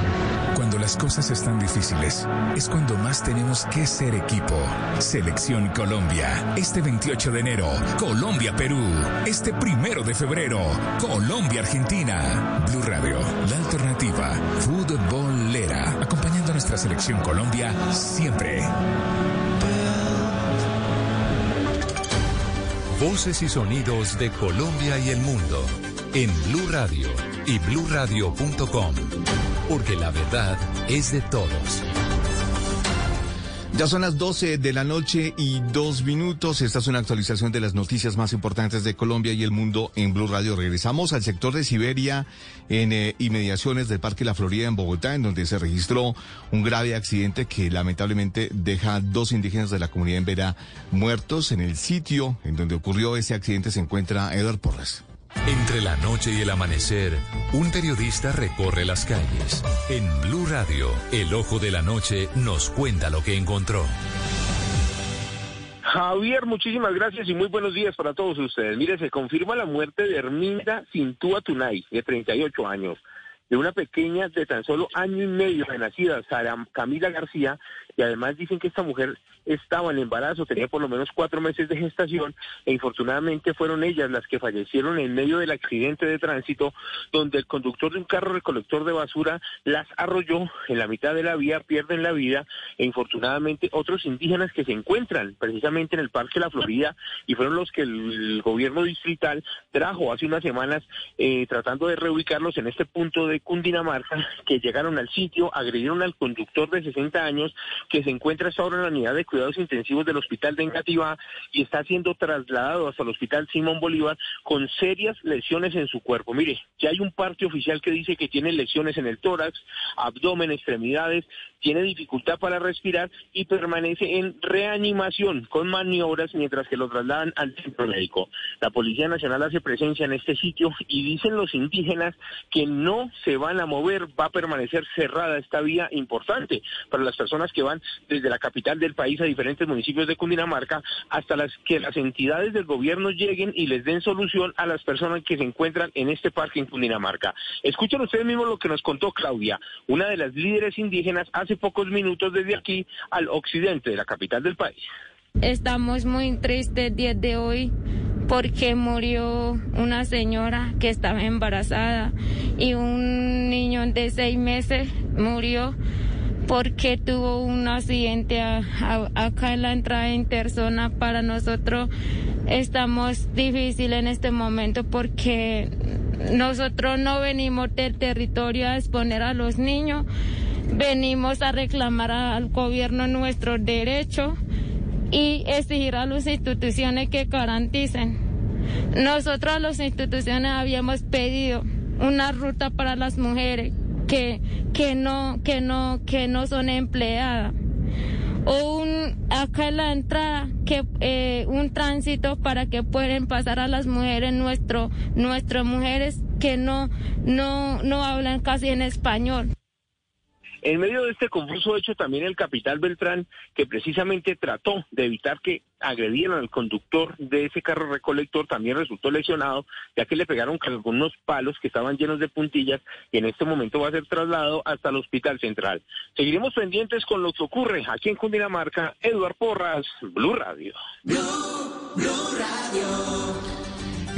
Cuando las cosas están difíciles, es cuando más tenemos que ser equipo. Selección Colombia. Este 28 de enero, Colombia-Perú. Este primero de febrero, Colombia-Argentina. Blue Radio, la alternativa. Futbolera. Acompañando a nuestra selección Colombia siempre. Voces y sonidos de Colombia y el mundo en Blue Radio y bluradio.com. Porque la verdad es de todos. Ya son las 12 de la noche y dos minutos. Esta es una actualización de las noticias más importantes de Colombia y el mundo en Blue Radio. Regresamos al sector de Siberia en eh, inmediaciones del Parque La Florida en Bogotá, en donde se registró un grave accidente que lamentablemente deja dos indígenas de la comunidad en Vera muertos. En el sitio en donde ocurrió ese accidente se encuentra Edward Porras. Entre la noche y el amanecer, un periodista recorre las calles. En Blue Radio, el ojo de la noche nos cuenta lo que encontró. Javier, muchísimas gracias y muy buenos días para todos ustedes. Mire, se confirma la muerte de Herminda Cintúa Tunay, de 38 años, de una pequeña de tan solo año y medio de nacida, Sara Camila García, y además dicen que esta mujer estaba en embarazo, tenía por lo menos cuatro meses de gestación e infortunadamente fueron ellas las que fallecieron en medio del accidente de tránsito donde el conductor de un carro recolector de basura las arrolló en la mitad de la vía, pierden la vida e infortunadamente otros indígenas que se encuentran precisamente en el Parque La Florida y fueron los que el gobierno distrital trajo hace unas semanas eh, tratando de reubicarlos en este punto de Cundinamarca que llegaron al sitio, agredieron al conductor de 60 años que se encuentra hasta ahora en la unidad de cuidados intensivos del hospital de Engativá y está siendo trasladado hasta el hospital Simón Bolívar con serias lesiones en su cuerpo. Mire, ya hay un parte oficial que dice que tiene lesiones en el tórax, abdomen, extremidades, tiene dificultad para respirar y permanece en reanimación con maniobras mientras que lo trasladan al centro médico. La Policía Nacional hace presencia en este sitio y dicen los indígenas que no se van a mover, va a permanecer cerrada esta vía importante para las personas que van desde la capital del país a diferentes municipios de Cundinamarca hasta las que las entidades del gobierno lleguen y les den solución a las personas que se encuentran en este parque en Cundinamarca. Escuchen ustedes mismos lo que nos contó Claudia, una de las líderes indígenas hace pocos minutos desde aquí al occidente de la capital del país. Estamos muy tristes día de hoy porque murió una señora que estaba embarazada y un niño de seis meses murió porque tuvo un accidente a- a- acá en la entrada interzona. Para nosotros estamos difícil en este momento porque nosotros no venimos del territorio a exponer a los niños, venimos a reclamar al gobierno nuestro derecho y exigir a las instituciones que garanticen. Nosotros las instituciones habíamos pedido una ruta para las mujeres que, que no, que no, que no son empleadas. O un, acá en la entrada, que, eh, un tránsito para que puedan pasar a las mujeres, nuestro, nuestras mujeres que no, no, no hablan casi en español. En medio de este confuso hecho, también el capitán Beltrán, que precisamente trató de evitar que agredieran al conductor de ese carro recolector, también resultó lesionado, ya que le pegaron con algunos palos que estaban llenos de puntillas y en este momento va a ser trasladado hasta el hospital central. Seguiremos pendientes con lo que ocurre aquí en Cundinamarca. Eduard Porras, Blue Radio.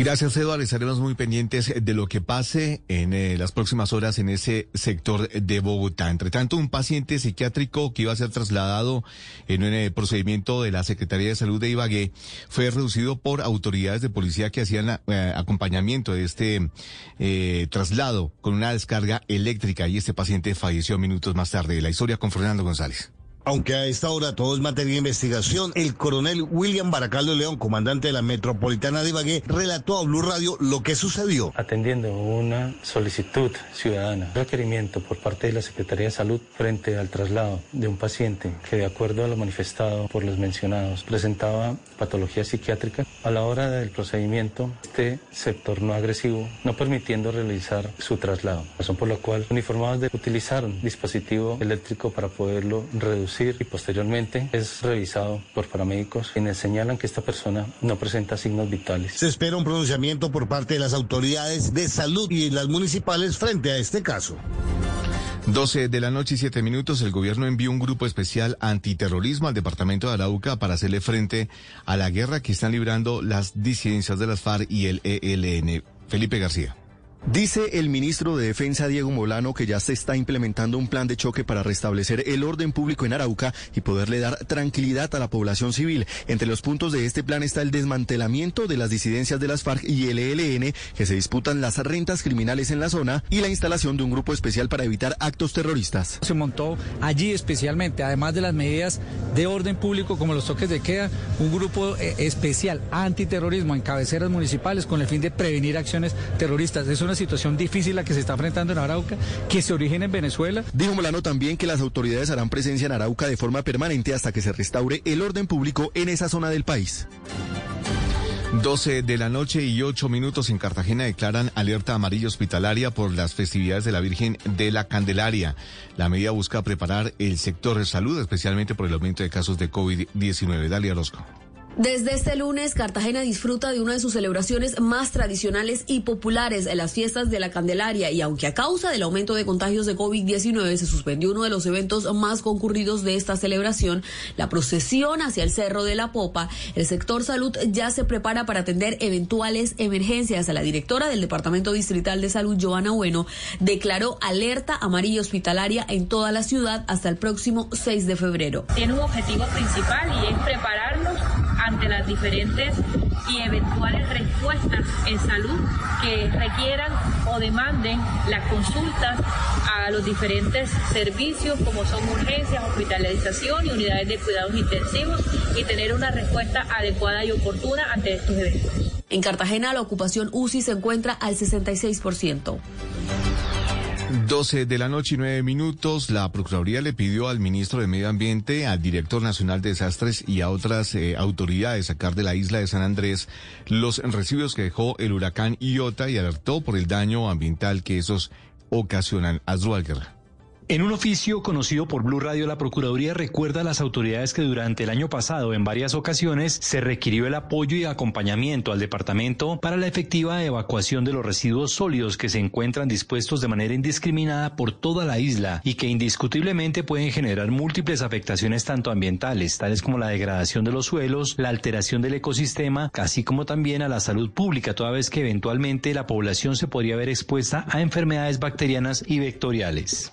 Gracias, Eduardo. Estaremos muy pendientes de lo que pase en eh, las próximas horas en ese sector de Bogotá. Entre tanto, un paciente psiquiátrico que iba a ser trasladado en un eh, procedimiento de la Secretaría de Salud de Ibagué fue reducido por autoridades de policía que hacían eh, acompañamiento de este traslado con una descarga eléctrica y este paciente falleció minutos más tarde. La historia con Fernando González. Aunque a esta hora todo es materia de investigación, el coronel William Baracaldo León, comandante de la Metropolitana de Ibagué, relató a Blue Radio lo que sucedió. atendiendo una solicitud ciudadana, requerimiento por parte de la Secretaría de Salud frente al traslado de un paciente que de acuerdo a lo manifestado por los mencionados presentaba patología psiquiátrica. A la hora del procedimiento, este se tornó agresivo, no permitiendo realizar su traslado, razón por la cual uniformados de utilizaron dispositivo eléctrico para poderlo reducir y posteriormente es revisado por paramédicos quienes señalan que esta persona no presenta signos vitales. Se espera un pronunciamiento por parte de las autoridades de salud y las municipales frente a este caso. 12 de la noche y 7 minutos, el gobierno envió un grupo especial antiterrorismo al departamento de Arauca para hacerle frente a la guerra que están librando las disidencias de las FARC y el ELN. Felipe García. Dice el ministro de Defensa Diego Molano que ya se está implementando un plan de choque para restablecer el orden público en Arauca y poderle dar tranquilidad a la población civil. Entre los puntos de este plan está el desmantelamiento de las disidencias de las FARC y el ELN que se disputan las rentas criminales en la zona y la instalación de un grupo especial para evitar actos terroristas. Se montó allí especialmente, además de las medidas de orden público como los toques de queda, un grupo eh, especial antiterrorismo en cabeceras municipales con el fin de prevenir acciones terroristas. Es situación difícil la que se está enfrentando en Arauca, que se origina en Venezuela. Dijo Molano también que las autoridades harán presencia en Arauca de forma permanente hasta que se restaure el orden público en esa zona del país. 12 de la noche y 8 minutos en Cartagena declaran alerta amarilla hospitalaria por las festividades de la Virgen de la Candelaria. La medida busca preparar el sector de salud, especialmente por el aumento de casos de COVID-19. Dalia Orozco. Desde este lunes, Cartagena disfruta de una de sus celebraciones más tradicionales y populares, las fiestas de la Candelaria, y aunque a causa del aumento de contagios de COVID-19 se suspendió uno de los eventos más concurridos de esta celebración, la procesión hacia el Cerro de la Popa, el sector salud ya se prepara para atender eventuales emergencias. La directora del Departamento Distrital de Salud, Joana Bueno, declaró alerta amarilla hospitalaria en toda la ciudad hasta el próximo 6 de febrero. tiene un objetivo principal y es prepararnos ante las diferentes y eventuales respuestas en salud que requieran o demanden las consultas a los diferentes servicios como son urgencias, hospitalización y unidades de cuidados intensivos y tener una respuesta adecuada y oportuna ante estos eventos. En Cartagena, la ocupación UCI se encuentra al 66%. 12 de la noche y 9 minutos, la Procuraduría le pidió al ministro de Medio Ambiente, al director nacional de desastres y a otras eh, autoridades sacar de la isla de San Andrés los residuos que dejó el huracán Iota y alertó por el daño ambiental que esos ocasionan. Asdruager. En un oficio conocido por Blue Radio, la Procuraduría recuerda a las autoridades que durante el año pasado, en varias ocasiones, se requirió el apoyo y acompañamiento al departamento para la efectiva evacuación de los residuos sólidos que se encuentran dispuestos de manera indiscriminada por toda la isla y que indiscutiblemente pueden generar múltiples afectaciones tanto ambientales, tales como la degradación de los suelos, la alteración del ecosistema, así como también a la salud pública, toda vez que eventualmente la población se podría ver expuesta a enfermedades bacterianas y vectoriales.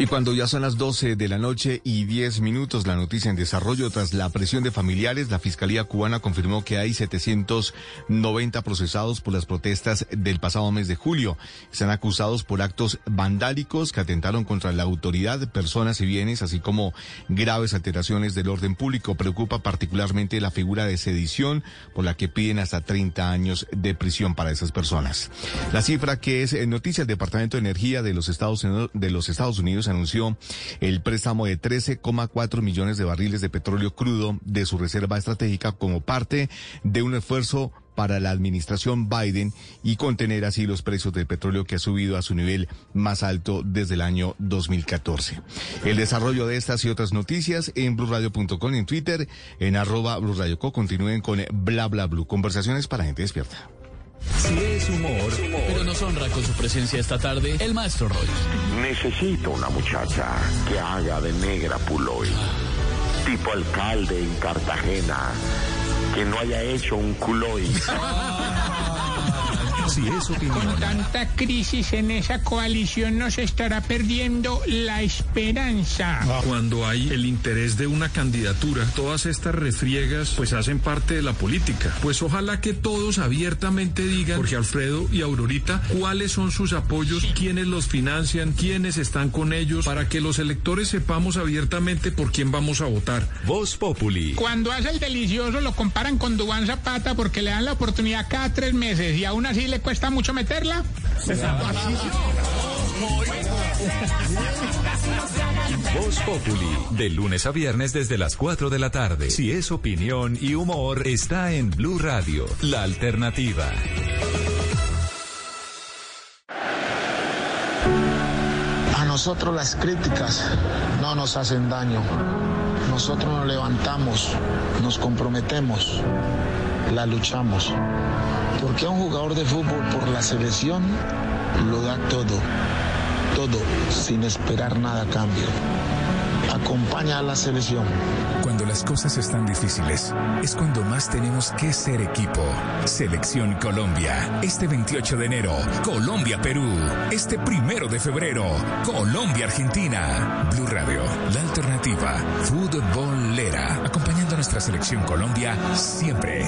Y cuando ya son las 12 de la noche y 10 minutos, la noticia en desarrollo tras la presión de familiares, la Fiscalía cubana confirmó que hay 790 procesados por las protestas del pasado mes de julio. Están acusados por actos vandálicos que atentaron contra la autoridad, personas y bienes, así como graves alteraciones del orden público. Preocupa particularmente la figura de sedición, por la que piden hasta 30 años de prisión para esas personas. La cifra que es noticia, el Departamento de Energía de los Estados de los Estados Unidos anunció el préstamo de 13,4 millones de barriles de petróleo crudo de su reserva estratégica como parte de un esfuerzo para la administración Biden y contener así los precios del petróleo que ha subido a su nivel más alto desde el año 2014. El desarrollo de estas y otras noticias en blurradio.com en Twitter, en arroba. Continúen con bla bla blue. Conversaciones para gente despierta. Si es humor, pero nos honra con su presencia esta tarde, el maestro Roy. Necesito una muchacha que haga de negra puloy. Tipo alcalde en Cartagena, que no haya hecho un culoy. Si es opinión. Con tanta crisis en esa coalición nos estará perdiendo la esperanza. Cuando hay el interés de una candidatura, todas estas refriegas pues hacen parte de la política. Pues ojalá que todos abiertamente digan, Jorge Alfredo y Aurorita, cuáles son sus apoyos, quiénes los financian, quiénes están con ellos, para que los electores sepamos abiertamente por quién vamos a votar. Voz Populi. Cuando hace el delicioso lo comparan con Dubán Zapata porque le dan la oportunidad cada tres meses y aún así le cuesta mucho meterla. Voz Populi. De lunes a viernes desde las 4 de la tarde. Si es opinión y humor, está en Blue Radio, la alternativa. A nosotros las críticas no nos hacen daño. Nosotros nos levantamos, nos comprometemos, la luchamos. Porque a un jugador de fútbol por la selección lo da todo, todo, sin esperar nada a cambio. Acompaña a la selección. Cuando las cosas están difíciles, es cuando más tenemos que ser equipo. Selección Colombia. Este 28 de enero, Colombia-Perú. Este primero de febrero, Colombia-Argentina. Blue Radio, la alternativa. Futbolera. Acompañando a nuestra selección Colombia siempre.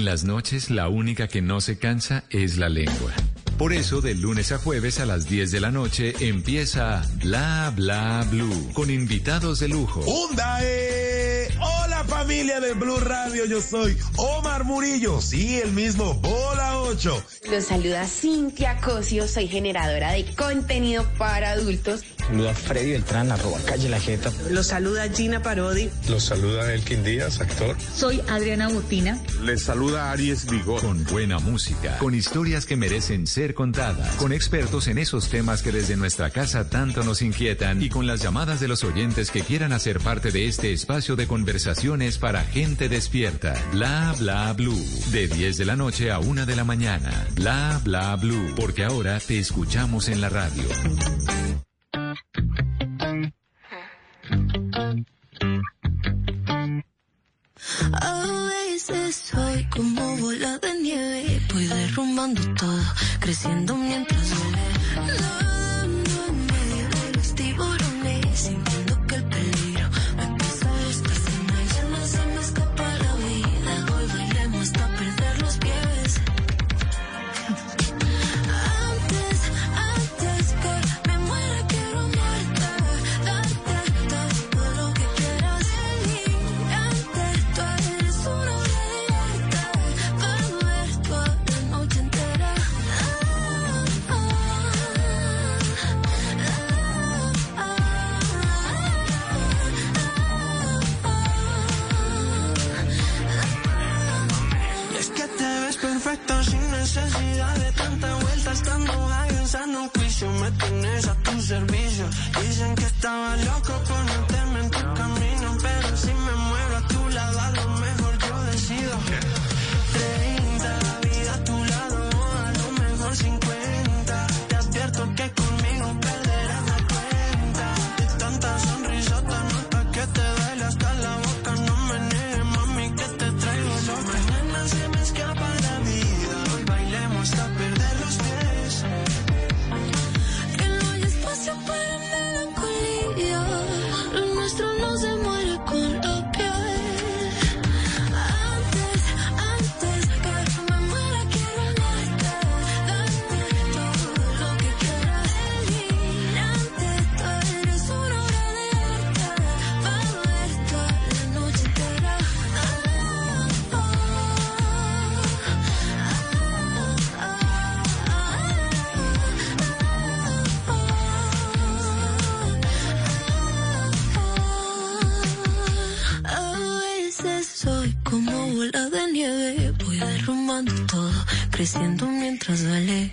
En las noches, la única que no se cansa es la lengua. Por eso, de lunes a jueves a las 10 de la noche empieza Bla Bla Blue con invitados de lujo. Hola familia de Blue Radio, yo soy Omar Murillo, sí, el mismo, Bola 8. Los saluda Cintia Cosio, soy generadora de contenido para adultos. Saluda Freddy Beltrán, arroba calle la jeta. Los saluda Gina Parodi. Los saluda Elkin Díaz, actor. Soy Adriana Butina. Les saluda Aries Vigor. Con buena música, con historias que merecen ser contadas, con expertos en esos temas que desde nuestra casa tanto nos inquietan y con las llamadas de los oyentes que quieran hacer parte de este espacio de conversaciones para gente despierta. Bla bla blue. De 10 de la noche a 1 de la mañana. Bla bla blue. Porque ahora te escuchamos en la radio. A veces soy como bola de nieve, voy derrumbando todo, creciendo mientras duele. Nadando necesidad de tanta vuelta. Estando creciendo mientras duele.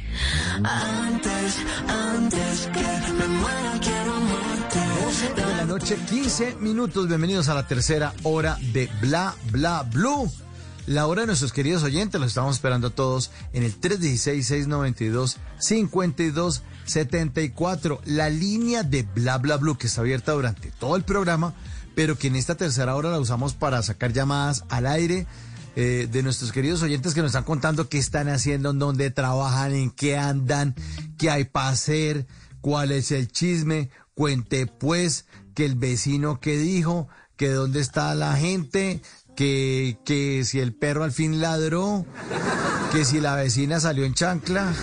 Antes, antes que me muera quiero amarte. 12 de la noche, 15 minutos. Bienvenidos a la tercera hora de Bla Bla Blue. La hora de nuestros queridos oyentes, los estamos esperando a todos en el 316-692-5274. La línea de Bla Bla Blue que está abierta durante todo el programa, pero que en esta tercera hora la usamos para sacar llamadas al aire eh, de nuestros queridos oyentes que nos están contando qué están haciendo, en dónde trabajan, en qué andan, qué hay para hacer, cuál es el chisme. Cuente pues que el vecino que dijo, que dónde está la gente, que, que si el perro al fin ladró, que si la vecina salió en chancla.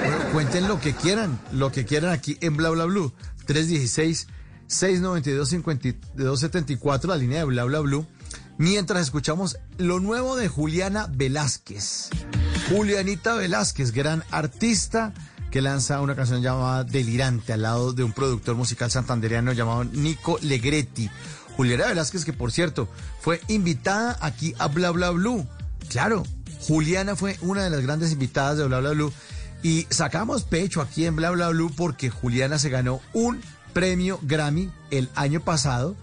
Bueno, cuenten lo que quieran, lo que quieran aquí en Bla Bla Blue. 316 692 5274 la línea de Bla Bla Blue. Mientras escuchamos lo nuevo de Juliana Velázquez. Julianita Velázquez, gran artista que lanza una canción llamada Delirante al lado de un productor musical santandereano llamado Nico Legretti. Juliana Velázquez, que por cierto fue invitada aquí a Bla Bla Blue. Claro, Juliana fue una de las grandes invitadas de Bla Bla Blue. Y sacamos pecho aquí en Bla Bla Blue porque Juliana se ganó un premio Grammy el año pasado.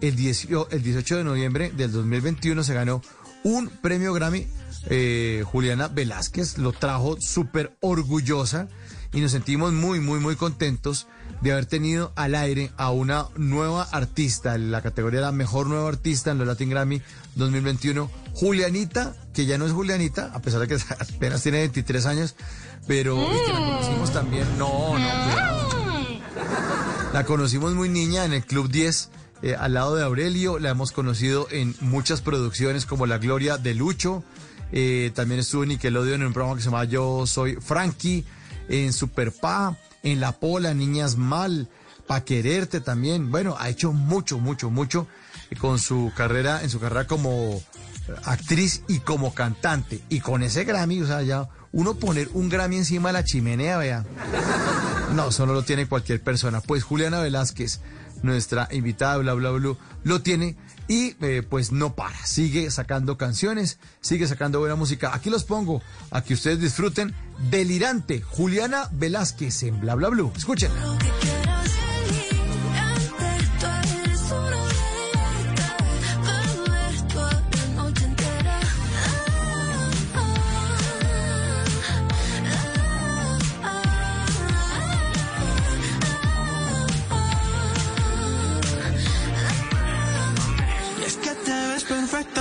El 18, el 18 de noviembre del 2021 se ganó un premio Grammy. Eh, Juliana Velázquez lo trajo súper orgullosa y nos sentimos muy, muy, muy contentos de haber tenido al aire a una nueva artista en la categoría de la mejor nueva artista en los Latin Grammy 2021, Julianita, que ya no es Julianita, a pesar de que apenas tiene 23 años, pero y que la conocimos también. No, no, cuidado. La conocimos muy niña en el Club 10, eh, al lado de Aurelio. La hemos conocido en muchas producciones como La Gloria de Lucho. Eh, también estuvo en Nickelodeon en un programa que se llama Yo Soy Frankie. En Super Pa, en La Pola, Niñas Mal, Pa' Quererte también. Bueno, ha hecho mucho, mucho, mucho eh, con su carrera, en su carrera como actriz y como cantante. Y con ese Grammy, o sea, ya uno poner un Grammy encima de la chimenea, vea. No, eso no lo tiene cualquier persona. Pues Juliana Velázquez, nuestra invitada Bla Bla Blue, lo tiene y eh, pues no para. Sigue sacando canciones, sigue sacando buena música. Aquí los pongo, a que ustedes disfruten. Delirante, Juliana Velázquez en Bla Bla Blue. Escuchen.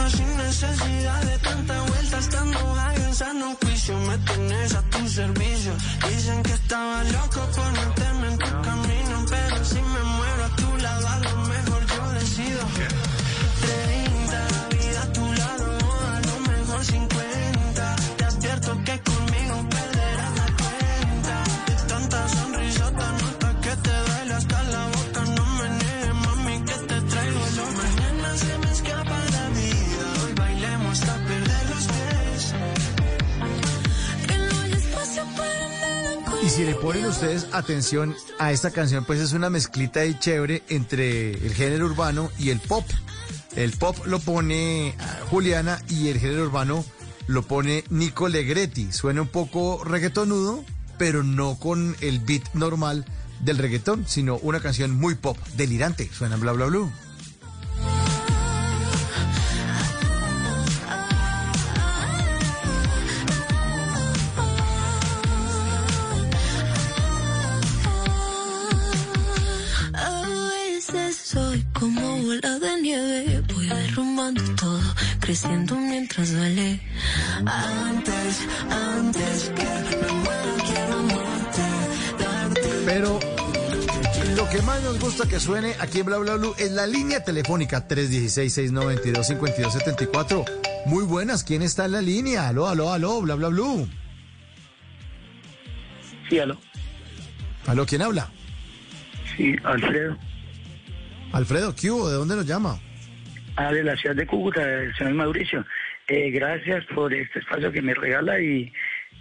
Sin necesidad de tanta vuelta estando ahí en juicio me tienes a tu servicio. Dicen que estaba loco por meterme si le ponen ustedes atención a esta canción, pues es una mezclita ahí chévere entre el género urbano y el pop. El pop lo pone ah, Juliana y el género urbano lo pone Nico Legretti. Suena un poco reggaetonudo, pero no con el beat normal del reggaetón, sino una canción muy pop, delirante. Suena en bla bla creciendo mientras duele. Antes, antes que me muera quiero amarte, darte. Pero lo que más nos gusta que suene aquí en Bla Bla Blue es la línea telefónica 316-692-5274. Muy buenas, ¿quién está en la línea? Aló, aló, aló, Bla Bla Blue. Sí, aló. Aló, ¿quién habla? Sí, Alfredo. Alfredo, ¿qué hubo? ¿De dónde nos llama? De la ciudad de Cúcuta, señor Mauricio. Eh, gracias por este espacio que me regala y,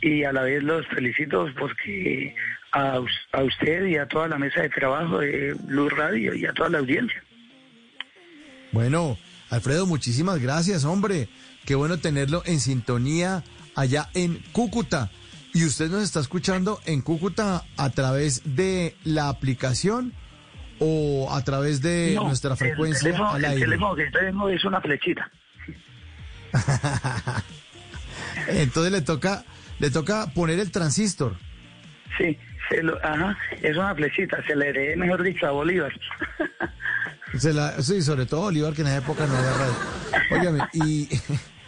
y a la vez los felicito porque a, a usted y a toda la mesa de trabajo de Blue Radio y a toda la audiencia. Bueno, Alfredo, muchísimas gracias, hombre. Qué bueno tenerlo en sintonía allá en Cúcuta. Y usted nos está escuchando en Cúcuta a través de la aplicación o a través de No, nuestra el frecuencia teléfono- al el aire. teléfono que tengo es una flechita. Entonces le toca, le toca poner el transistor. Sí, se lo- ajá, es una flechita, se le heredé, mejor dicho, a Bolívar. Se la- sí, sobre todo Olivar, que en esa época no había radio. Óigame, y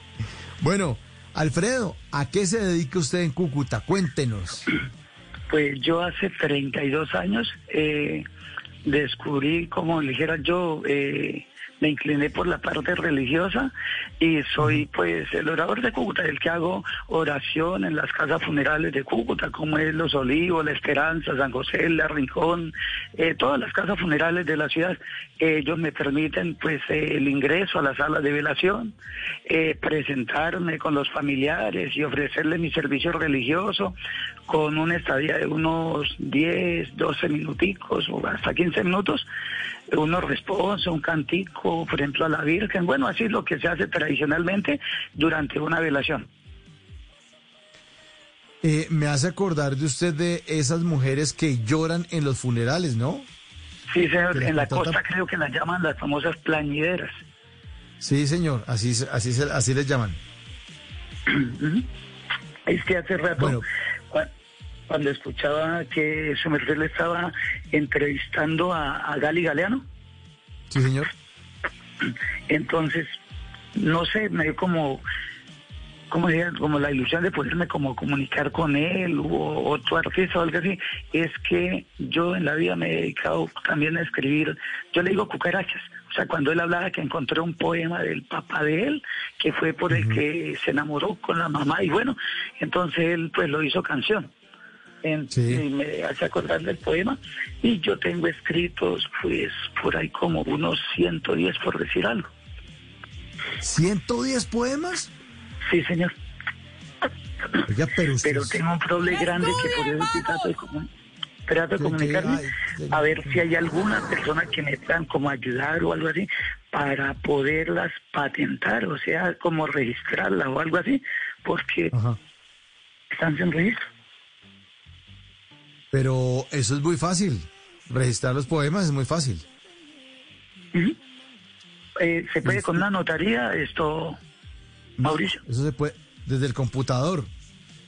bueno, Alfredo, ¿a qué se dedica usted en Cúcuta? Cuéntenos. Pues yo hace 32 años eh, descubrí, como le dijera yo, eh, me incliné por la parte religiosa y soy pues el orador de Cúcuta, el que hago oración en las casas funerales de Cúcuta, como es Los Olivos, La Esperanza, San José, La Rincón, eh, todas las casas funerales de la ciudad. Ellos me permiten pues eh, el ingreso a la sala de velación, eh, presentarme con los familiares y ofrecerles mi servicio religioso con una estadía de unos 10, 12 minuticos o hasta 15 minutos, unos responsos, un cantico, por ejemplo, a la Virgen. Bueno, así es lo que se hace tradicionalmente durante una velación. Eh, me hace acordar de usted de esas mujeres que lloran en los funerales, ¿no? Sí, señor, en la costa creo que las llaman las famosas plañideras. Sí, señor, así, así, así les llaman. Es que hace rato, Bueno. Cua- cuando escuchaba que su merced le estaba entrevistando a, a Gali Galeano, Sí, señor. entonces, no sé, me dio como, como, como la ilusión de poderme como comunicar con él o otro artista o algo así. Es que yo en la vida me he dedicado también a escribir, yo le digo cucarachas. O sea, cuando él hablaba que encontró un poema del papá de él, que fue por el que se enamoró con la mamá, y bueno, entonces él pues lo hizo canción. En- Sí. y me hace acordar del poema y yo tengo escritos pues por ahí como unos 110 por decir algo. ¿110 poemas? Sí, señor. Oiga, pero usted... Pero tengo un problema grande que por eso sí trato de, comun- trato de ¿Qué- qué comunicarme hay? a ver si hay alguna persona que me puedan como ayudar o algo así para poderlas patentar, o sea, como registrarlas o algo así, porque Ajá. están sin registro. Pero eso es muy fácil. Registrar los poemas es muy fácil. Eh, ¿Se puede con una notaría esto, Mauricio? Eso se puede desde el computador.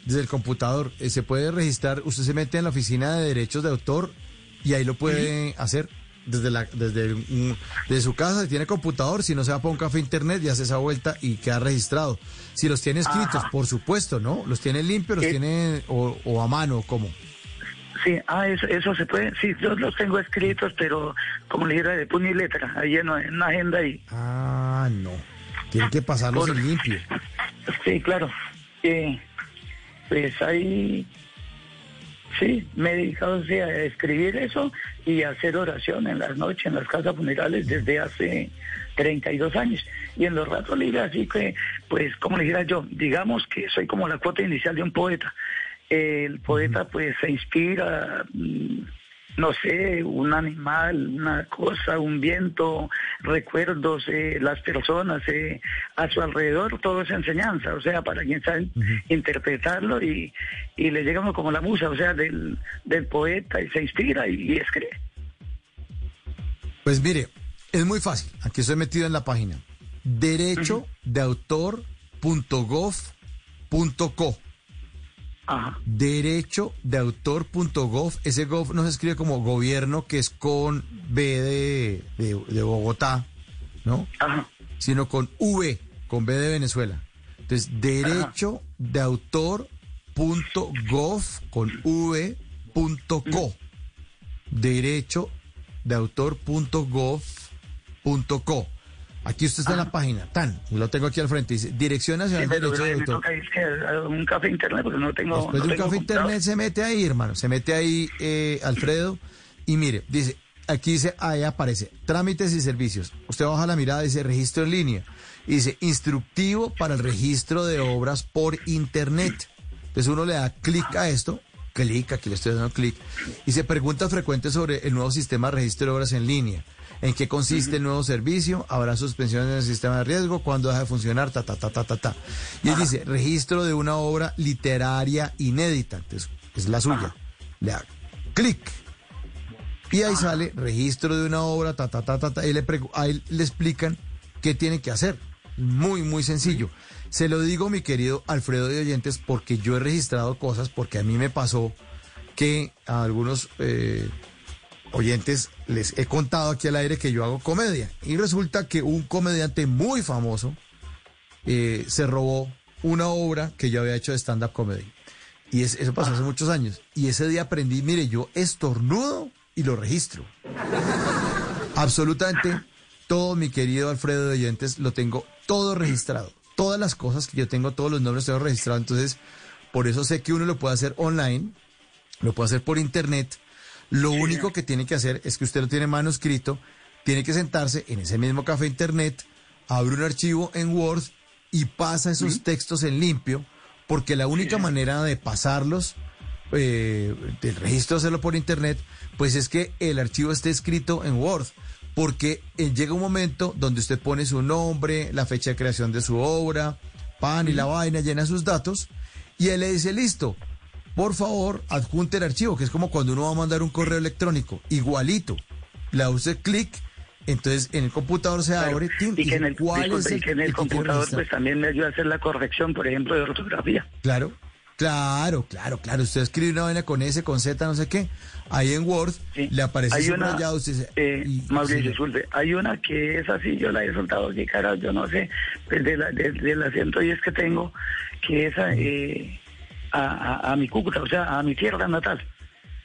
Desde el computador eh, se puede registrar. Usted se mete en la oficina de derechos de autor y ahí lo puede hacer desde la desde, su casa. Si tiene computador, si no se va para un café internet y hace esa vuelta y queda registrado. Si los tiene escritos, Ajá. por supuesto, ¿no? Los tiene limpios, los Eh. tiene o, o a mano, ¿cómo? Sí, ah, eso, eso se puede. Sí, yo los tengo escritos, pero como le dijera de puño y letra, ahí en, en una agenda y Ah, no. Tiene que pasarlos Por- en limpio. Sí, claro. Eh, pues ahí, sí, me he dedicado sí, a escribir eso y a hacer oración en las noches, en las casas funerales desde hace 32 años. Y en los ratos libres, así que, pues, como le dijera yo, digamos que soy como la cuota inicial de un poeta. El poeta, pues, se inspira, mm, no sé, un animal, una cosa, un viento, recuerdos, eh, las personas eh, a su alrededor, todo es enseñanza, o sea, para quien sabe interpretarlo y, y le llega uno como la musa, o sea, del, del poeta y se inspira y, y escribe. Pues mire, es muy fácil. Aquí estoy metido en la página. Derecho de autor.gov.co. Derecho de autor.gov. Ese gov no se escribe como gobierno, que es con B de, de- de Bogotá, ¿no? Sino con V, con B de Venezuela. Entonces, derecho de autor.gov con V punto co. Derecho de autor.gov.co. Aquí usted está en la página, tan, lo tengo aquí al frente, dice Dirección Nacional Sí, de pero Derecho de Autor. que a un café internet porque no tengo. Después no de un café computador. internet se mete ahí, hermano. Se mete ahí, eh, Alfredo. Y mire, dice, aquí dice, ahí aparece, trámites y servicios. Usted baja la mirada, dice registro en línea. Y dice, instructivo para el registro de obras por internet. Entonces uno le da clic a esto, clic, aquí le estoy dando clic, y se pregunta frecuente sobre el nuevo sistema de registro de obras en línea. ¿En qué consiste el nuevo servicio? ¿Habrá suspensiones en el sistema de riesgo? ¿Cuándo deja de funcionar? Ta, ta, ta, ta, ta, ta. Y él dice, registro de una obra literaria inédita. Entonces, es la suya. Le da clic. Y ahí sale registro de una obra, ta, ta, ta, ta, ta. Y le, ahí le explican qué tiene que hacer. Muy, muy sencillo. Se lo digo, mi querido Alfredo de Oyentes, porque yo he registrado cosas, porque a mí me pasó que a algunos eh, oyentes les he contado aquí al aire que yo hago comedia. Y resulta que un comediante muy famoso eh, se robó una obra que yo había hecho de stand-up comedy. Y es- eso pasó hace muchos años. Y ese día aprendí, mire, yo estornudo y lo registro. Absolutamente todo, mi querido Alfredo de Oyentes, lo tengo todo registrado. Todas las cosas que yo tengo, todos los nombres tengo registrados. Entonces, por eso sé que uno lo puede hacer online, lo puede hacer por internet. Lo único que tiene que hacer es que usted lo tiene manuscrito, tiene que sentarse en ese mismo café internet, abre un archivo en Word y pasa esos textos en limpio, porque la única manera de pasarlos, eh, del registro hacerlo por internet, pues es que el archivo esté escrito en Word, porque eh, llega un momento donde usted pone su nombre, la fecha de creación de su obra, pan y la vaina, llena sus datos, y él le dice, listo, por favor, adjunte el archivo, que es como cuando uno va a mandar un correo electrónico, igualito. Le da usted clic, entonces en el computador se abre, tin, Y que en el, ¿cuál y que en el computador pues también me ayuda a hacer la corrección, por ejemplo, de ortografía. Claro, claro, claro, claro. Usted escribe una vaina con S, con Z, no sé qué. Ahí en Word le aparece Hay una, subrayado. Usted eh, Mauricio, sí. hay una que es así, yo la he soltado aquí, cara, yo no sé, pues de la, de- del acento y es que tengo, que esa eh, a, a- mi Cúcuta, o sea, a mi tierra natal.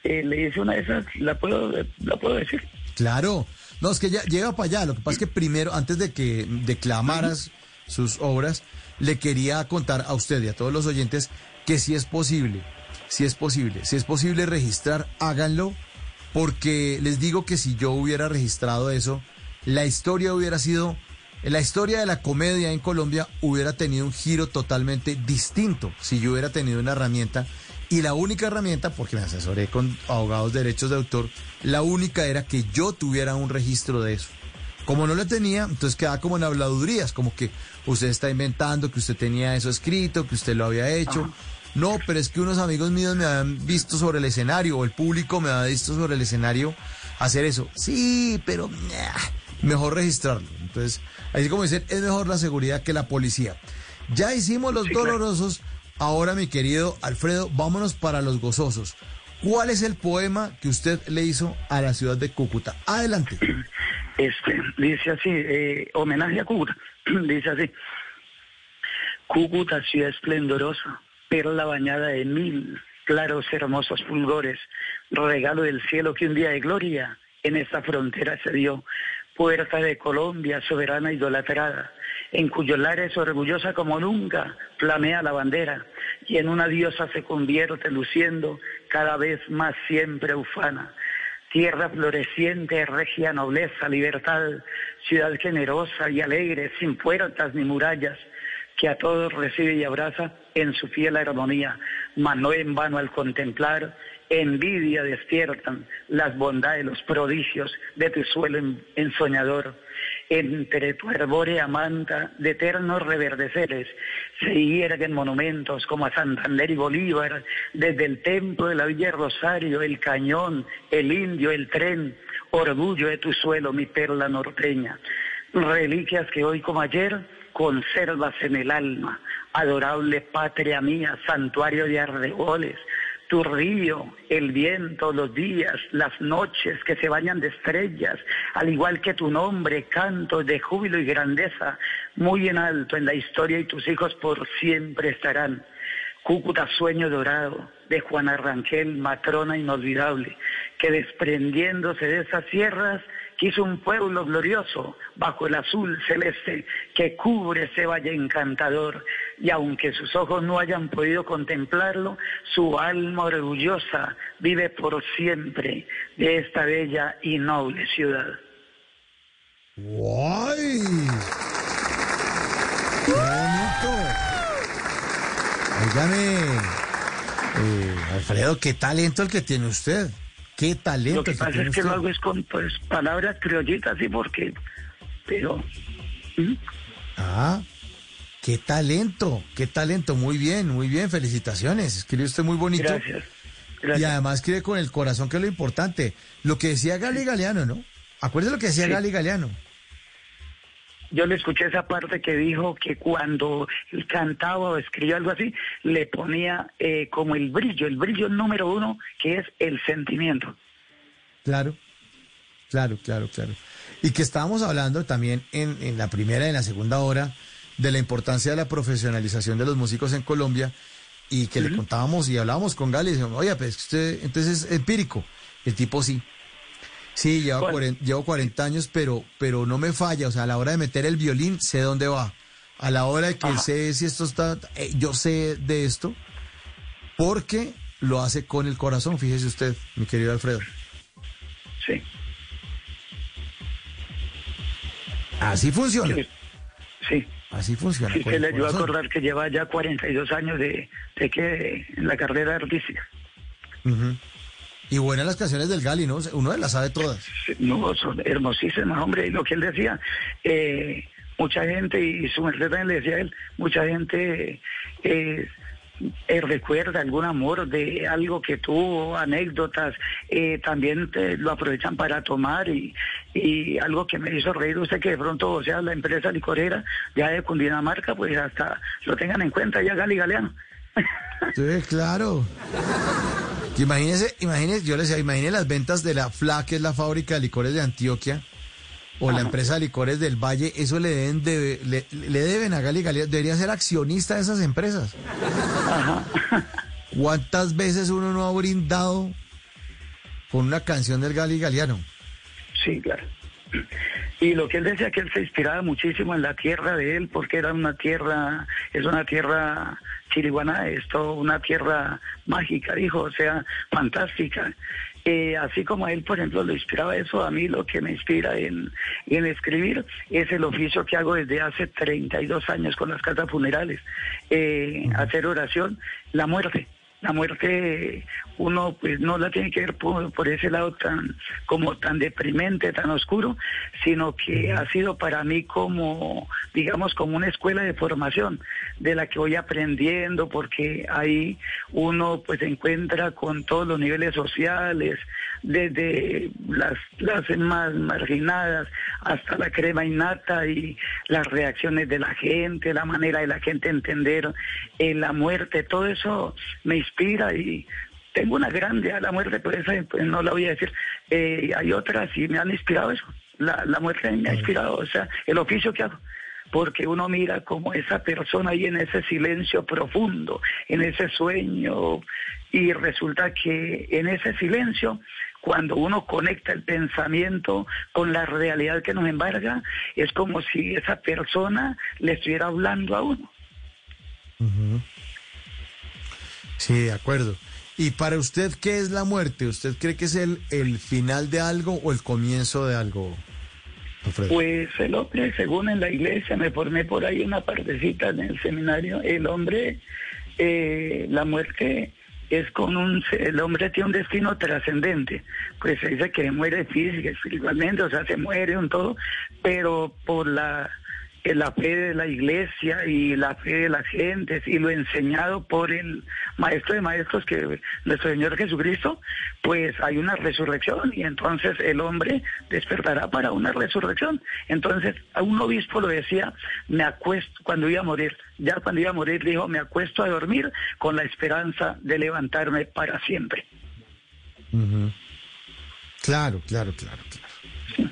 Eh, le hice una de esas, la puedo, la puedo decir. Claro. No, es que ya llega para allá. Lo que pasa es que primero, antes de que declamaras sus obras, le quería contar a usted y a todos los oyentes que si es posible, si es posible, si es posible registrar, háganlo, porque les digo que si yo hubiera registrado eso, la historia hubiera sido, la historia de la comedia en Colombia hubiera tenido un giro totalmente distinto si yo hubiera tenido una herramienta. Y la única herramienta, porque me asesoré con abogados de derechos de autor, la única era que yo tuviera un registro de eso. Como no lo tenía, entonces quedaba como en habladurías, como que usted está inventando, que usted tenía eso escrito, que usted lo había hecho. No, pero es que unos amigos míos me habían visto sobre el escenario, o el público me había visto sobre el escenario hacer eso. Sí, pero nah, mejor registrarlo. Entonces, así como dicen, es mejor la seguridad que la policía. Ya hicimos los dolorosos, ahora mi querido Alfredo, vámonos para los gozosos. ¿Cuál es el poema que usted le hizo a la ciudad de Cúcuta? Adelante. Este, dice así, eh, homenaje a Cúcuta, dice así. Cúcuta, ciudad esplendorosa, perla bañada de mil claros hermosos fulgores, regalo del cielo que un día de gloria en esta frontera se dio, puerta de Colombia, soberana idolatrada, en cuyos lares orgullosa como nunca flamea la bandera, y en una diosa se convierte luciendo cada vez más siempre ufana. Tierra floreciente, regia nobleza, libertad, ciudad generosa y alegre, sin puertas ni murallas, que a todos recibe y abraza en su fiel armonía, mas no en vano al contemplar, envidia despiertan las bondades, los prodigios de tu suelo en- ensoñador. Entre tu arbórea manta de eternos reverdeceres se hierguen monumentos como a Santander y Bolívar, desde el templo de la Villa Rosario, el cañón, el indio, el tren, orgullo de tu suelo, mi perla norteña. Reliquias que hoy como ayer conservas en el alma, adorable patria mía, santuario de arreboles, tu río, el viento, los días, las noches que se bañan de estrellas, al igual que tu nombre, canto de júbilo y grandeza, muy en alto en la historia y tus hijos por siempre estarán. Cúcuta sueño dorado de Juana Rangel, matrona inolvidable, que desprendiéndose de esas sierras quiso un pueblo glorioso bajo el azul celeste que cubre ese valle encantador y aunque sus ojos no hayan podido contemplarlo, su alma orgullosa vive por siempre de esta bella y noble ciudad. ¡Guay! ¡Qué bonito! Óigame, eh, Alfredo, qué talento el que tiene usted. Qué talento Lo que pasa es que lo usted. hago es con pues, palabras criollitas, sí, porque, pero Ah, qué talento, qué talento. Muy bien, muy bien. Felicitaciones. Escribe usted muy bonito. Gracias. Y además escribe con el corazón, que es lo importante. Lo que decía Gali Galeano, ¿no? Acuérdese lo que decía Sí. Gali Galeano. Yo le escuché esa parte que dijo que cuando él cantaba o escribía algo así, le ponía eh, como el brillo, el brillo número uno, que es el sentimiento. Claro, claro, claro, claro. Y que estábamos hablando también en, en la primera y en la segunda hora de la importancia de la profesionalización de los músicos en Colombia y que le contábamos y hablábamos con Gali y decíamos, oye, pues usted entonces es empírico. El tipo sí. Sí, llevo, ¿Cuál? 40, llevo 40 años, pero, pero no me falla. O sea, a la hora de meter el violín, sé dónde va. A la hora de que Ajá. sé si esto está... eh, yo sé de esto porque lo hace con el corazón, fíjese usted, mi querido Alfredo. Sí. Así funciona. Sí. Así funciona. Sí, se le a acordar que lleva ya 42 años de, de que en la carrera artística. Ujú. Y buenas las canciones del Gali, ¿no? Uno las sabe todas. No, son hermosísimas, hombre. Y lo que él decía, eh, mucha gente, y su merced también le decía a él, mucha gente eh, eh, recuerda algún amor de algo que tuvo, anécdotas, también te- lo aprovechan para tomar y, y algo que me hizo reír usted que de pronto, o sea, la empresa licorera ya de Cundinamarca, pues hasta lo tengan en cuenta ya Gali Galeano. Sí, claro. Que imagínese, imagínese, yo le decía, imagínese las ventas de la FLA, que es la fábrica de licores de Antioquia, o la empresa de licores del Valle, eso le deben, debe- le, le deben a Gali Galeano, debería ser accionista de esas empresas. ¿Cuántas veces uno no ha brindado con una canción del Gali Galeano? Sí, claro. Y lo que él decía que él se inspiraba muchísimo en la tierra de él, porque era una tierra, es una tierra chiriguaná, es toda una tierra mágica, dijo, o sea, fantástica. Eh, así como a él, por ejemplo, le inspiraba eso, a mí lo que me inspira en, en escribir es el oficio que hago desde hace 32 años con las casas funerales, eh, hacer oración, la muerte. La muerte uno pues no la tiene que ver por, ese lado tan como tan deprimente, tan oscuro, sino que ha sido para mí como digamos como una escuela de formación de la que voy aprendiendo porque ahí uno pues se encuentra con todos los niveles sociales, desde las clases más marginadas hasta la crema innata y las reacciones de la gente, la manera de la gente entender eh, la muerte, todo eso me inspira y tengo una grande a la muerte, pero esa pues, no la voy a decir. Eh, hay otras y me han inspirado eso. La, la muerte me ha inspirado, o sea, el oficio que hago porque uno mira como esa persona ahí en ese silencio profundo, en ese sueño, y resulta que en ese silencio, cuando uno conecta el pensamiento con la realidad que nos embarga, es como si esa persona le estuviera hablando a uno. Sí, de acuerdo. ¿Y para usted qué es la muerte? ¿Usted cree que es el, el final de algo o el comienzo de algo, Alfredo? Pues el hombre, según en la iglesia, me formé por ahí una partecita en el seminario, el hombre, eh, la muerte es con un, el hombre tiene un destino trascendente, pues se dice que muere física, espiritualmente, o sea, se muere un todo, pero por la la fe de la iglesia y la fe de las gentes y lo enseñado por el maestro de maestros que nuestro Señor Jesucristo, pues hay una resurrección y entonces el hombre despertará para una resurrección. Entonces a un obispo lo decía, me acuesto cuando iba a morir, ya cuando iba a morir dijo, me acuesto a dormir con la esperanza de levantarme para siempre. Claro, claro, claro, claro.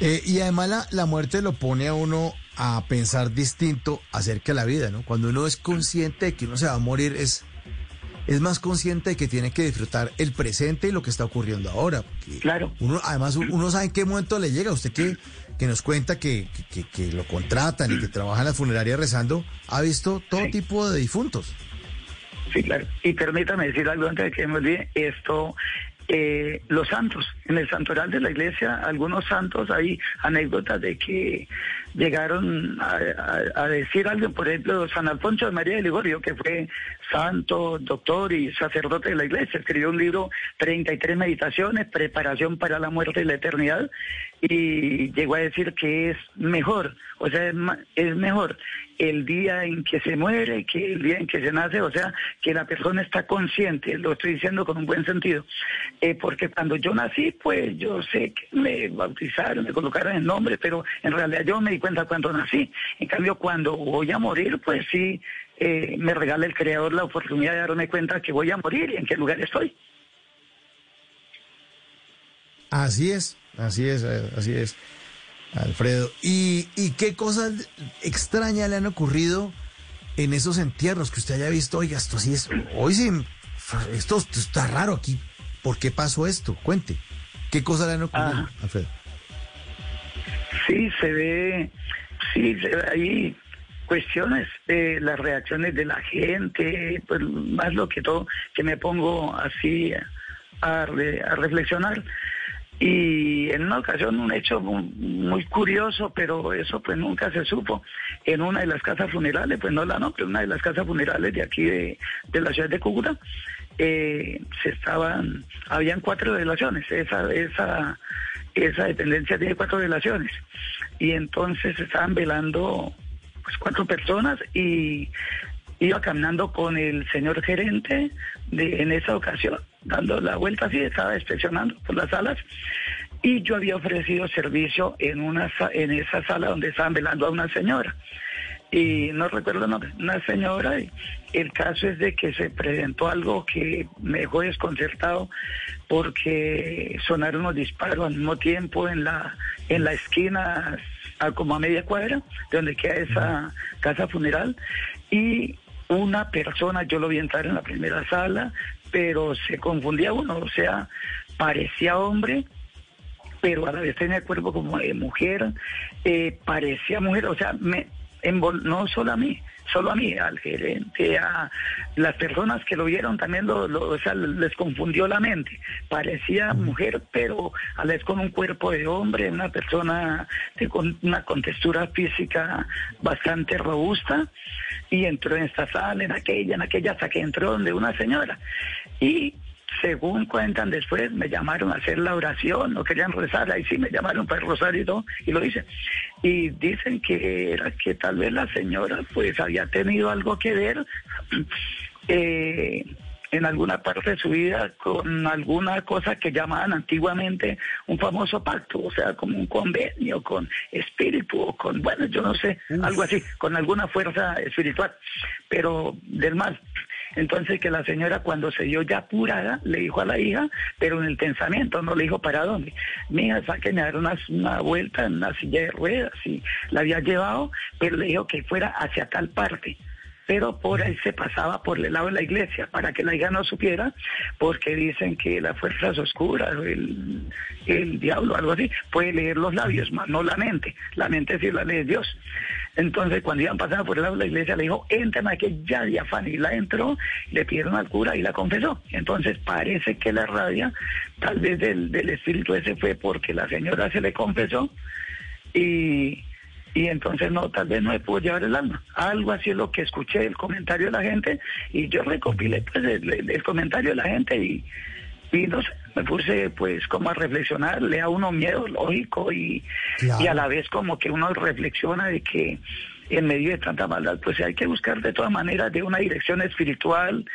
Eh, y además la, la muerte lo pone a uno a pensar distinto acerca de la vida, ¿no? Cuando uno es consciente de que uno se va a morir, es, es más consciente de que tiene que disfrutar el presente y lo que está ocurriendo ahora. Claro. Uno, además, uno sabe en qué momento le llega. Usted que, que nos cuenta que, que, que lo contratan y que trabaja en la funeraria rezando, ha visto todo tipo de difuntos. Sí, claro. Y permítame decir algo antes de que me olvide. Esto, eh, los santos, en el santoral de la iglesia, algunos santos, hay anécdotas de que llegaron a, a- decir algo, por ejemplo, San Alfonso de María de Ligorio, que fue santo, doctor y sacerdote de la iglesia, escribió un libro, 33 meditaciones, preparación para la muerte y la eternidad, y llegó a decir que es mejor, o sea, es, es mejor el día en que se muere que el día en que se nace, o sea, que la persona está consciente, lo estoy diciendo con un buen sentido, Eh, porque cuando yo nací, pues yo sé que me bautizaron, me colocaron el nombre, pero en realidad yo me di cuenta cuando nací. En cambio, cuando voy a morir, pues sí, eh, me regala el Creador la oportunidad de darme cuenta que voy a morir y en qué lugar estoy. Así es, así es, eh, así es, Alfredo. ¿Y, y qué cosas extrañas le han ocurrido en esos entierros que usted haya visto? Oiga, esto sí es, hoy sí, esto, esto está raro aquí. ¿Por qué pasó esto? Cuente. ¿Qué cosas le han ocurrido, Alfredo? Sí, se ve, sí, se ve ahí cuestiones de las reacciones de la gente, pues más lo que todo, que me pongo así a, re- a reflexionar. Y en una ocasión un hecho muy, curioso, pero eso pues nunca se supo, en una de las casas funerales, pues no la no, pero una de las casas funerales de aquí de, de la ciudad de Cúcuta, eh, se estaban, habían cuatro delaciones, esa, esa, esa dependencia tiene cuatro delaciones, y entonces estaban velando pues cuatro personas y iba caminando con el señor gerente de, en esa ocasión, dando la vuelta así, estaba inspeccionando por las salas y yo había ofrecido servicio en una en esa sala donde estaban velando a una señora. Y no recuerdo el nombre, una señora y el caso es de que se presentó algo que me dejó desconcertado porque sonaron los disparos al mismo tiempo en la en la esquina a como a media cuadra de donde queda esa casa funeral y una persona, yo lo vi entrar en la primera sala, pero se confundía uno, o sea, parecía hombre, pero a la vez tenía el cuerpo como de mujer, eh, parecía mujer, o sea, me envol- no solo a mí, solo a mí, al gerente, a las personas que lo vieron también, lo, lo- o sea, les confundió la mente. Parecía mujer, pero a la vez con un cuerpo de hombre, una persona de, con una contextura física bastante robusta, y entró en esta sala, en aquella, en aquella, hasta que entró donde una señora. Y según cuentan después, me llamaron a hacer la oración, no querían rezar, ahí sí me llamaron para el rosario y todo, y lo hice. Y dicen que era que tal vez la señora pues había tenido algo que ver eh, en alguna parte de su vida con alguna cosa que llamaban antiguamente un famoso pacto, o sea, como un convenio con espíritu o con, bueno, yo no sé, algo así, con alguna fuerza espiritual, pero del mal. Entonces que la señora cuando se dio ya apurada, le dijo a la hija, pero en el pensamiento, no le dijo para dónde. Mi hija, sáquenme a dar una, una vuelta en una silla de ruedas y la había llevado, pero le dijo que fuera hacia tal parte pero por ahí se pasaba por el lado de la iglesia para que la hija no supiera, porque dicen que las fuerzas oscuras, el, diablo, algo así, puede leer los labios, más no la mente. La mente sí la lee Dios. Entonces, cuando iban pasando por el lado de la iglesia, le dijo, entren aquí ya diafán. Y la entró, le pidieron al cura y la confesó. Entonces, parece que la rabia, tal vez del, del espíritu ese fue porque la señora se le confesó y, y entonces no, tal vez no me pudo llevar el alma. Algo así es lo que escuché, el comentario de la gente, y yo recopilé pues el, el- el comentario de la gente y, y no sé, me puse pues como a reflexionar, le da uno miedo, lógico, y, Claro. y a la vez como que uno reflexiona de que en medio de tanta maldad, pues hay que buscar de todas maneras de una dirección espiritual,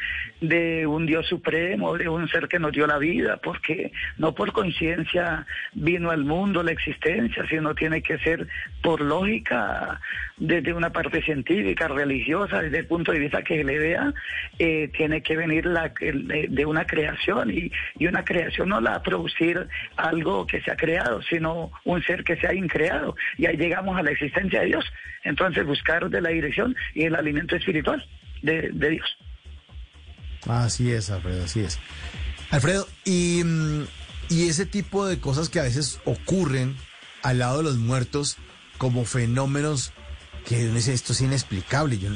de un Dios supremo, de un ser que nos dio la vida, porque no por coincidencia vino al mundo la existencia, sino tiene que ser por lógica, desde una parte científica, religiosa, desde el punto de vista que le vea, eh, tiene que venir la, el- de una creación y, una creación no la va a producir algo que se ha creado, sino un ser que se ha increado. Y ahí llegamos a la existencia de Dios. Entonces buscar de la dirección y el alimento espiritual de Dios. Así es, Alfredo, así es. Alfredo, y, mm, y ese tipo de cosas que a veces ocurren al lado de los muertos como fenómenos que uno dice, esto es inexplicable. Yo,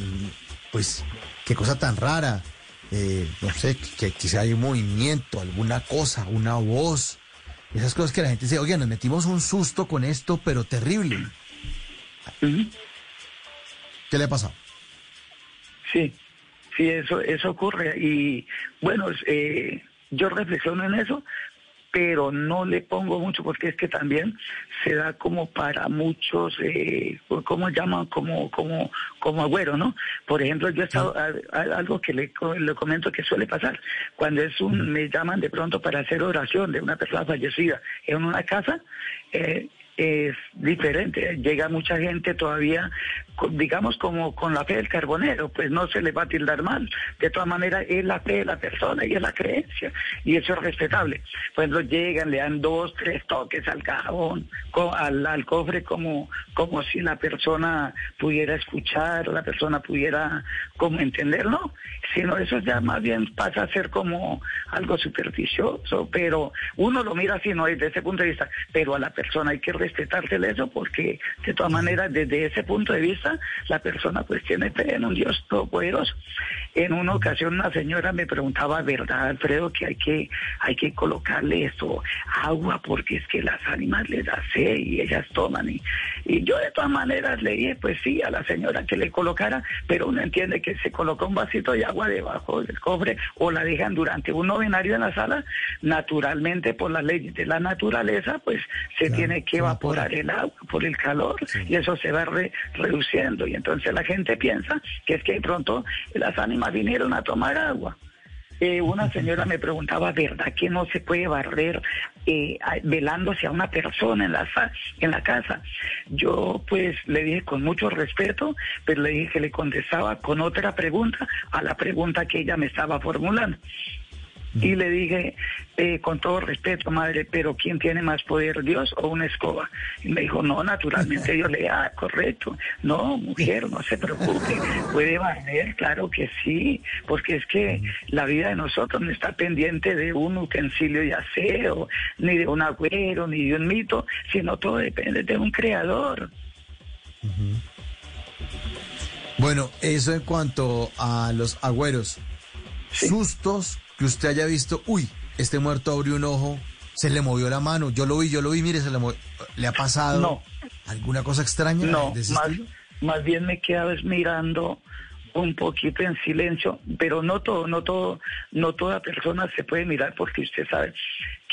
pues, qué cosa tan rara. Eh, no sé, que quizá hay un movimiento, alguna cosa, una voz. Esas cosas que la gente dice, oye, nos metimos un susto con esto, pero terrible. ¿Qué le ha pasado? Sí, sí, eso, eso ocurre. Y bueno, eh, yo reflexiono en eso, pero no le pongo mucho porque es que también se da como para muchos, eh, ¿cómo llaman? Como, como, como agüero, ¿no? Por ejemplo, yo he estado, a- a- algo que le, le comento que suele pasar, cuando es un, me llaman de pronto para hacer oración de una persona fallecida en una casa, eh, es diferente. Llega mucha gente todavía, digamos, como con la fe del carbonero, pues no se le va a tildar mal. De todas maneras, es la fe de la persona y es la creencia, y eso es respetable. Lo llegan, le dan dos, tres toques al cajón, al, al cofre, como, como si la persona pudiera escuchar, la persona pudiera como entender, ¿no? Sino eso ya más bien pasa a ser como algo supersticioso, pero uno lo mira así, no desde ese punto de vista, pero a la persona hay que respetársele eso porque de todas maneras desde ese punto de vista la persona pues tiene fe en un Dios todopoderoso. En una ocasión una señora me preguntaba, ¿verdad Alfredo que hay que hay que colocarle esto agua porque es que las ánimas les da sed y ellas toman. Y, y yo de todas maneras le dije pues sí a la señora que le colocara, pero uno entiende que se coloca un vasito de agua debajo del cofre o la dejan durante un novenario en la sala, naturalmente por las leyes de la naturaleza pues se tiene que evaporar el agua por el calor y eso se va re- reduciendo y entonces la gente piensa que es que de pronto las ánimas vinieron a tomar agua. Eh, una señora me preguntaba, ¿verdad que no se puede barrer eh, velándose a una persona en la, en la casa? Yo pues le dije con mucho respeto, pero le dije que le contestaba con otra pregunta a la pregunta que ella me estaba formulando. Y le dije, eh, con todo respeto, madre, pero ¿quién tiene más poder, Dios o una escoba? Y me dijo, no, naturalmente Dios le ah, correcto. No, mujer, no se preocupe, puede barrer, claro que sí, porque es que la vida de nosotros no está pendiente de un utensilio de aseo, ni de un agüero, ni de un mito, sino todo depende de un creador. Bueno, eso en cuanto a los agüeros. Sustos que usted haya visto, uy, este muerto abrió un ojo, se le movió la mano, yo lo vi, yo lo vi, mire, se le movió. ¿Le ha pasado No. alguna cosa extraña No, más, más bien me quedaba es mirando un poquito en silencio, pero no todo, no todo, no toda persona se puede mirar porque usted sabe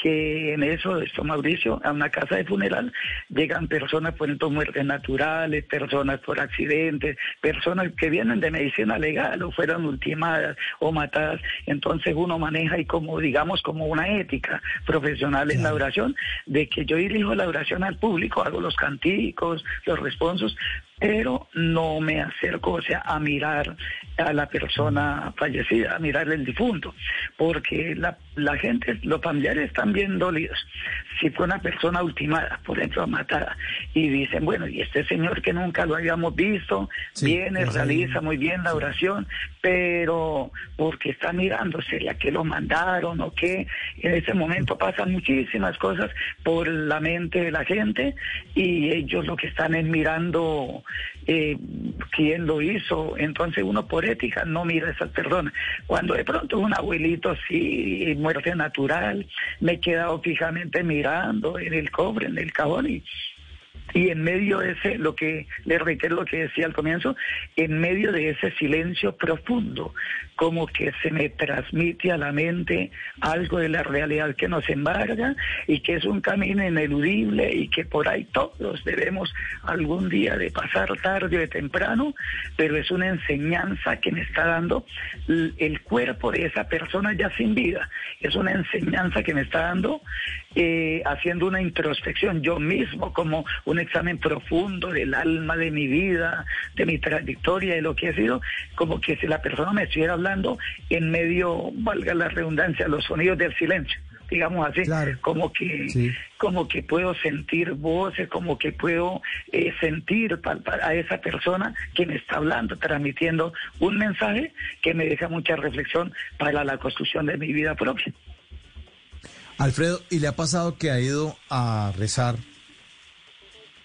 que en eso, esto Mauricio, a una casa de funeral llegan personas por muertes naturales, personas por accidentes, personas que vienen de medicina legal o fueron ultimadas o matadas, entonces uno maneja y como digamos como una ética profesional en la oración, de que yo dirijo la oración al público, hago los canticos, los responsos, pero no me acerco, o sea, a mirar a la persona fallecida, a mirar el difunto, porque la, la gente, los familiares están bien dolidos. Si fue una persona ultimada, por ejemplo, matada, y dicen, bueno, y este señor que nunca lo habíamos visto, viene, realiza muy bien la oración, pero porque está mirando, sería que lo mandaron o qué, en ese momento pasan muchísimas cosas por la mente de la gente y ellos lo que están es mirando eh, quién lo hizo, entonces uno por ética no mira a esas personas. Cuando de pronto un abuelito sí, muerte natural, me he quedado fijamente mirando en el cobre, en el cajón y Y en medio de ese, lo que le reitero lo que decía al comienzo, en medio de ese silencio profundo, como que se me transmite a la mente algo de la realidad que nos embarga y que es un camino ineludible y que por ahí todos debemos algún día de pasar tarde o de temprano, pero es una enseñanza que me está dando el cuerpo de esa persona ya sin vida. Es una enseñanza que me está dando eh, haciendo una introspección yo mismo, como un examen profundo del alma, de mi vida, de mi trayectoria, de lo que he sido, como que si la persona me estuviera hablando en medio, valga la redundancia, los sonidos del silencio digamos así, como que como que puedo sentir voces, como que puedo eh, sentir a esa persona que me está hablando, transmitiendo un mensaje que me deja mucha reflexión para la construcción de mi vida propia. Alfredo, ¿y le ha pasado que ha ido a rezar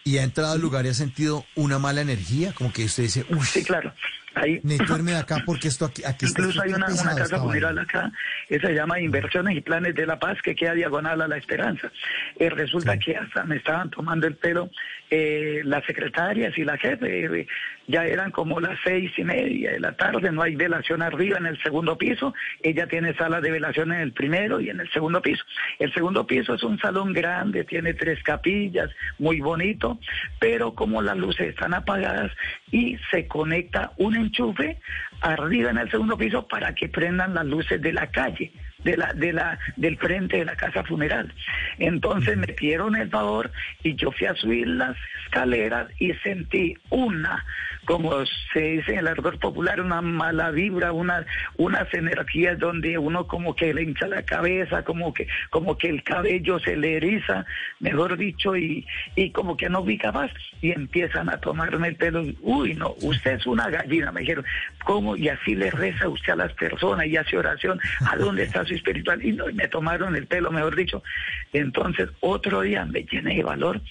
y ha entrado al lugar y ha sentido una mala energía? Como que usted dice, uff, sí, claro. Ahí, de acá porque esto aquí, aquí está Incluso hay una, una casa esta vaina". funeral acá, que se llama Inversiones y Planes de la Paz, que queda diagonal a la Esperanza. Eh, resulta que hasta me estaban tomando el pelo eh, las secretarias y la jefe. eh, ya eran como las seis y media de la tarde, no hay velación arriba en el segundo piso. Ella tiene sala de velación en el primero y en el segundo piso. El segundo piso es un salón grande, tiene tres capillas, muy bonito, pero como las luces están apagadas y se conecta un enchufe arriba en el segundo piso para que prendan las luces de la calle, de la, de la, del frente de la casa funeral. Entonces me pidieron el favor y yo fui a subir las escaleras y sentí una, como se dice en el ardor popular, una mala vibra, una, unas energías donde uno como que le hincha la cabeza, como que, como que el cabello se le eriza, mejor dicho, y, y como que no vi capaz, y empiezan a tomarme el pelo, uy no, usted es una gallina, me dijeron, ¿cómo? Y así le reza usted a las personas y hace oración, ¿a dónde está su espiritual? Y no, y me tomaron el pelo, mejor dicho. Entonces, otro día me llené de valor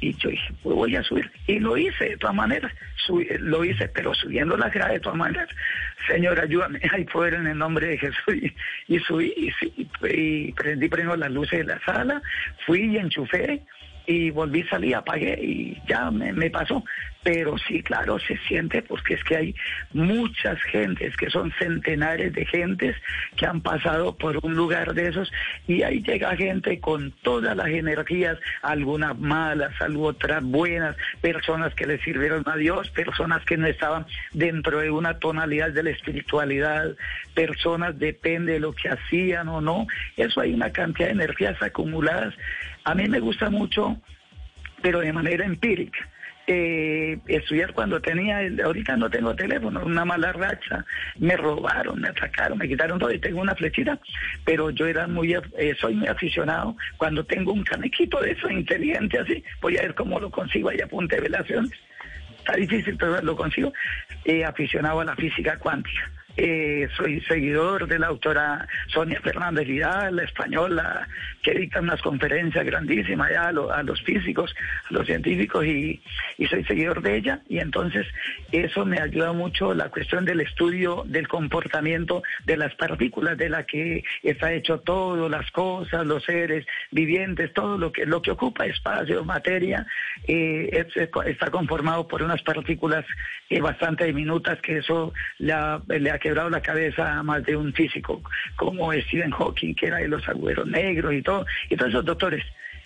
y yo dije, pues voy a subir. Y lo hice de todas maneras, subí- lo hice, pero subiendo la grada de todas maneras. Señor, ayúdame, hay poder en el nombre de Jesús. Y, subí y, y prendí primero las luces de la sala, fui y enchufé y volví, salí, apagué y ya me, pasó. Pero sí, claro, se siente porque es que hay muchas gentes, que son centenares de gentes que han pasado por un lugar de esos y ahí llega gente con todas las energías, algunas malas, otras buenas, personas que le sirvieron a Dios, personas que no estaban dentro de una tonalidad de la espiritualidad, personas depende de lo que hacían o no. Eso hay una cantidad de energías acumuladas. A mí me gusta mucho pero de manera empírica. Eh, estudiar cuando tenía, ahorita no tengo teléfono, una mala racha, me robaron, me atacaron, me quitaron todo y tengo una flechita, pero yo era muy, eh, soy muy aficionado, cuando tengo un canequito de eso inteligente así, voy a ver cómo lo consigo ahí a punta de velaciones, está difícil, pero lo consigo, eh, aficionado a la física cuántica. Eh, soy seguidor de la autora Sonia Fernández Vidal, la española, que dicta unas conferencias grandísimas ya a, lo- a los físicos, a los científicos, y, soy seguidor de ella. Y entonces eso me ayuda mucho la cuestión del estudio del comportamiento de las partículas, de la que está hecho todo, las cosas, los seres vivientes, todo lo que, lo que ocupa espacio, materia, eh, es- está conformado por unas partículas eh, bastante diminutas que eso le ha, le ha quebrado la cabeza a más de un físico como Stephen Hawking, que era de los agujeros negros y todo, y todos esos doctores.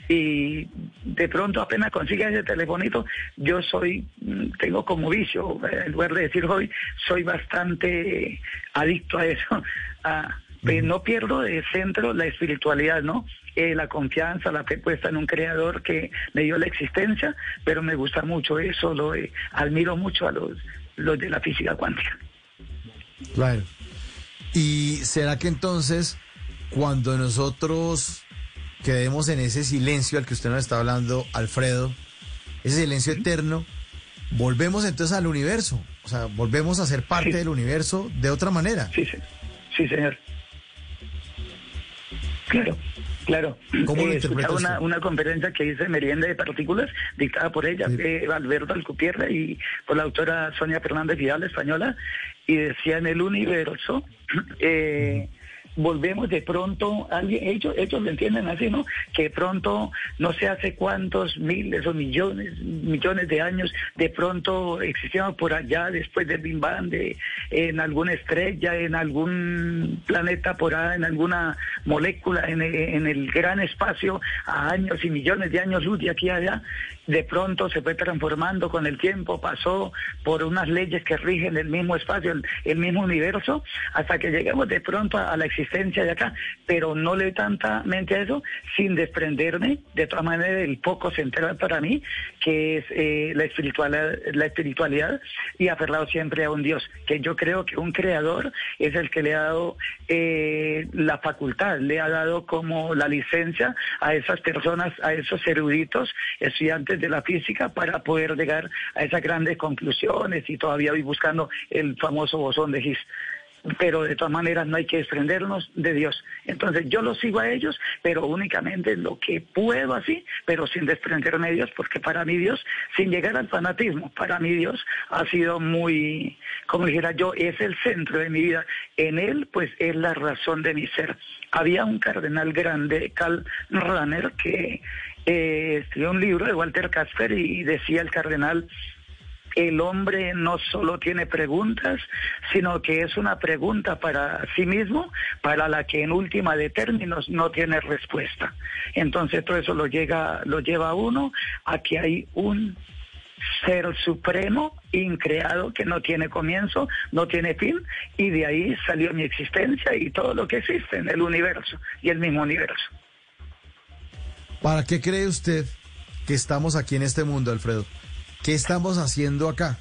Y de pronto apenas consiga ese telefonito, yo soy, mm, tengo como vicio, eh, en lugar de decir hoy, soy bastante adicto a eso. a- eh, no pierdo de centro la espiritualidad, ¿no? Eh, la confianza, la fe puesta en un creador que me dio la existencia, pero me gusta mucho eso, lo eh, admiro mucho a los, los de la física cuántica. Claro. ¿Y será que entonces, cuando nosotros quedemos en ese silencio al que usted nos está hablando, Alfredo, ese silencio eterno, volvemos entonces al universo? O sea, volvemos a ser parte del universo de otra manera. Sí, sí, sí señor. Claro, claro. ¿Cómo lo Eh, escuchaba una, una conferencia que dice Merienda de Partículas, dictada por ella, eh, Alberto Alcupierre, y por la autora Sonia Fernández Vidal, española, y decía en el universo, eh, volvemos de pronto, alguien, ellos, ellos lo entienden así, ¿no? Que de pronto, no sé hace cuántos miles o millones, millones de años, de pronto existíamos por allá después del Big Bang, de, en alguna estrella, en algún planeta por allá, en alguna molécula, en, en el gran espacio, a años y millones de años luz de aquí allá, de pronto se fue transformando con el tiempo, pasó por unas leyes que rigen el mismo espacio, el, mismo universo, hasta que llegamos de pronto a, la existencia de acá, pero no le tanta mente a eso sin desprenderme de todas maneras del poco central para mí, que es eh, la, espiritualidad, la espiritualidad y aferrado siempre a un Dios, que yo creo que un creador es el que le ha dado eh, la facultad, le ha dado como la licencia a esas personas, a esos eruditos, estudiantes de la física para poder llegar a esas grandes conclusiones y todavía voy buscando el famoso bosón de Higgs pero de todas maneras no hay que desprendernos de Dios. Entonces yo los sigo a ellos, pero únicamente lo que puedo así, pero sin desprenderme de Dios, porque para mí Dios, sin llegar al fanatismo, para mí Dios ha sido muy, como dijera yo, es el centro de mi vida. En Él, pues es la razón de mi ser. Había un cardenal grande, Karl Rahner, que eh, escribió un libro de Walter Casper y decía el cardenal, el hombre no solo tiene preguntas, sino que es una pregunta para sí mismo, para la que en última de términos no tiene respuesta. Entonces todo eso lo llega, lo lleva a uno a que hay un ser supremo, increado, que no tiene comienzo, no tiene fin, y de ahí salió mi existencia y todo lo que existe en el universo y el mismo universo. ¿Para qué cree usted que estamos aquí en este mundo, Alfredo? ¿Qué estamos haciendo acá?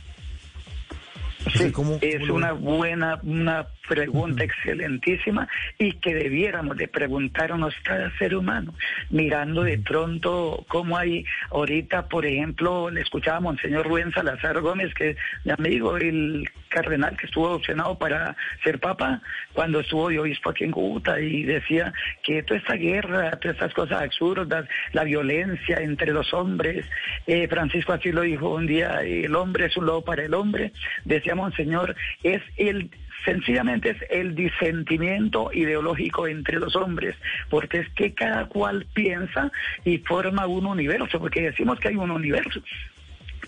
Sí, es una buena, una pregunta excelentísima y que debiéramos de preguntarnos cada ser humano, mirando de pronto cómo hay ahorita, por ejemplo, le escuchaba a Monseñor Rubén Salazar Gómez, que es mi amigo, el cardenal que estuvo opcionado para ser papa, cuando estuvo de obispo aquí en Cúcuta y decía que toda esta guerra, todas estas cosas absurdas, la violencia entre los hombres, eh, Francisco así lo dijo un día, el hombre es un lobo para el hombre, decía Monseñor, es el sencillamente es el disentimiento ideológico entre los hombres, porque es que cada cual piensa y forma un universo, porque decimos que hay un universo,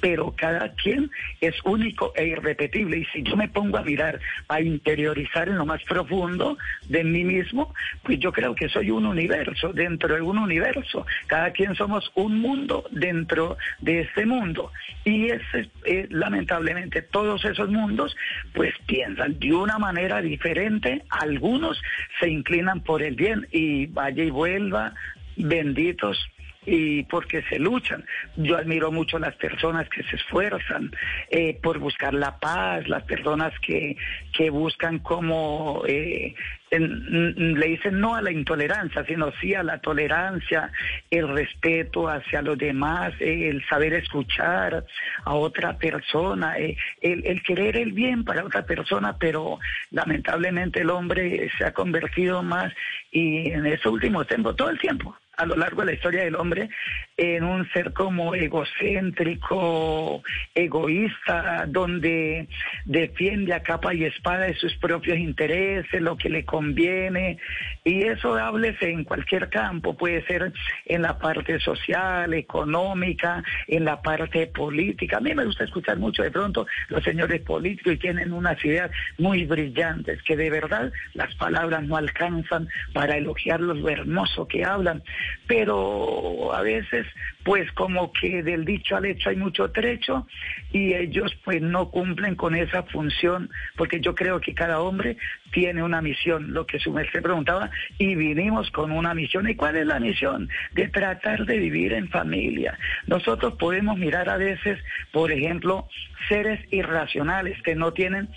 pero cada quien es único e irrepetible. Y si yo me pongo a mirar, a interiorizar en lo más profundo de mí mismo, pues yo creo que soy un universo dentro de un universo. Cada quien somos un mundo dentro de este mundo. Y ese, eh, lamentablemente todos esos mundos pues piensan de una manera diferente. Algunos se inclinan por el bien y vaya y vuelva, benditos y porque se luchan. Yo admiro mucho las personas que se esfuerzan eh, por buscar la paz, las personas que, que buscan como... Eh, le dicen no a la intolerancia, sino sí a la tolerancia, el respeto hacia los demás, el saber escuchar a otra persona, eh, el, querer el bien para otra persona, pero lamentablemente el hombre se ha convertido más y en ese último tiempo, todo el tiempo, a lo largo de la historia del hombre en un ser como egocéntrico, egoísta, donde defiende a capa y espada de sus propios intereses, lo que le conviene, y eso háblese en cualquier campo, puede ser en la parte social, económica, en la parte política. A mí me gusta escuchar mucho de pronto los señores políticos y tienen unas ideas muy brillantes, que de verdad las palabras no alcanzan para elogiarlos lo hermoso que hablan, pero a veces pues como que del dicho al hecho hay mucho trecho y ellos pues no cumplen con esa función porque yo creo que cada hombre tiene una misión, lo que su merced preguntaba, y vinimos con una misión. ¿Y cuál es la misión? De tratar de vivir en familia. Nosotros podemos mirar a veces, por ejemplo, seres irracionales que no tienen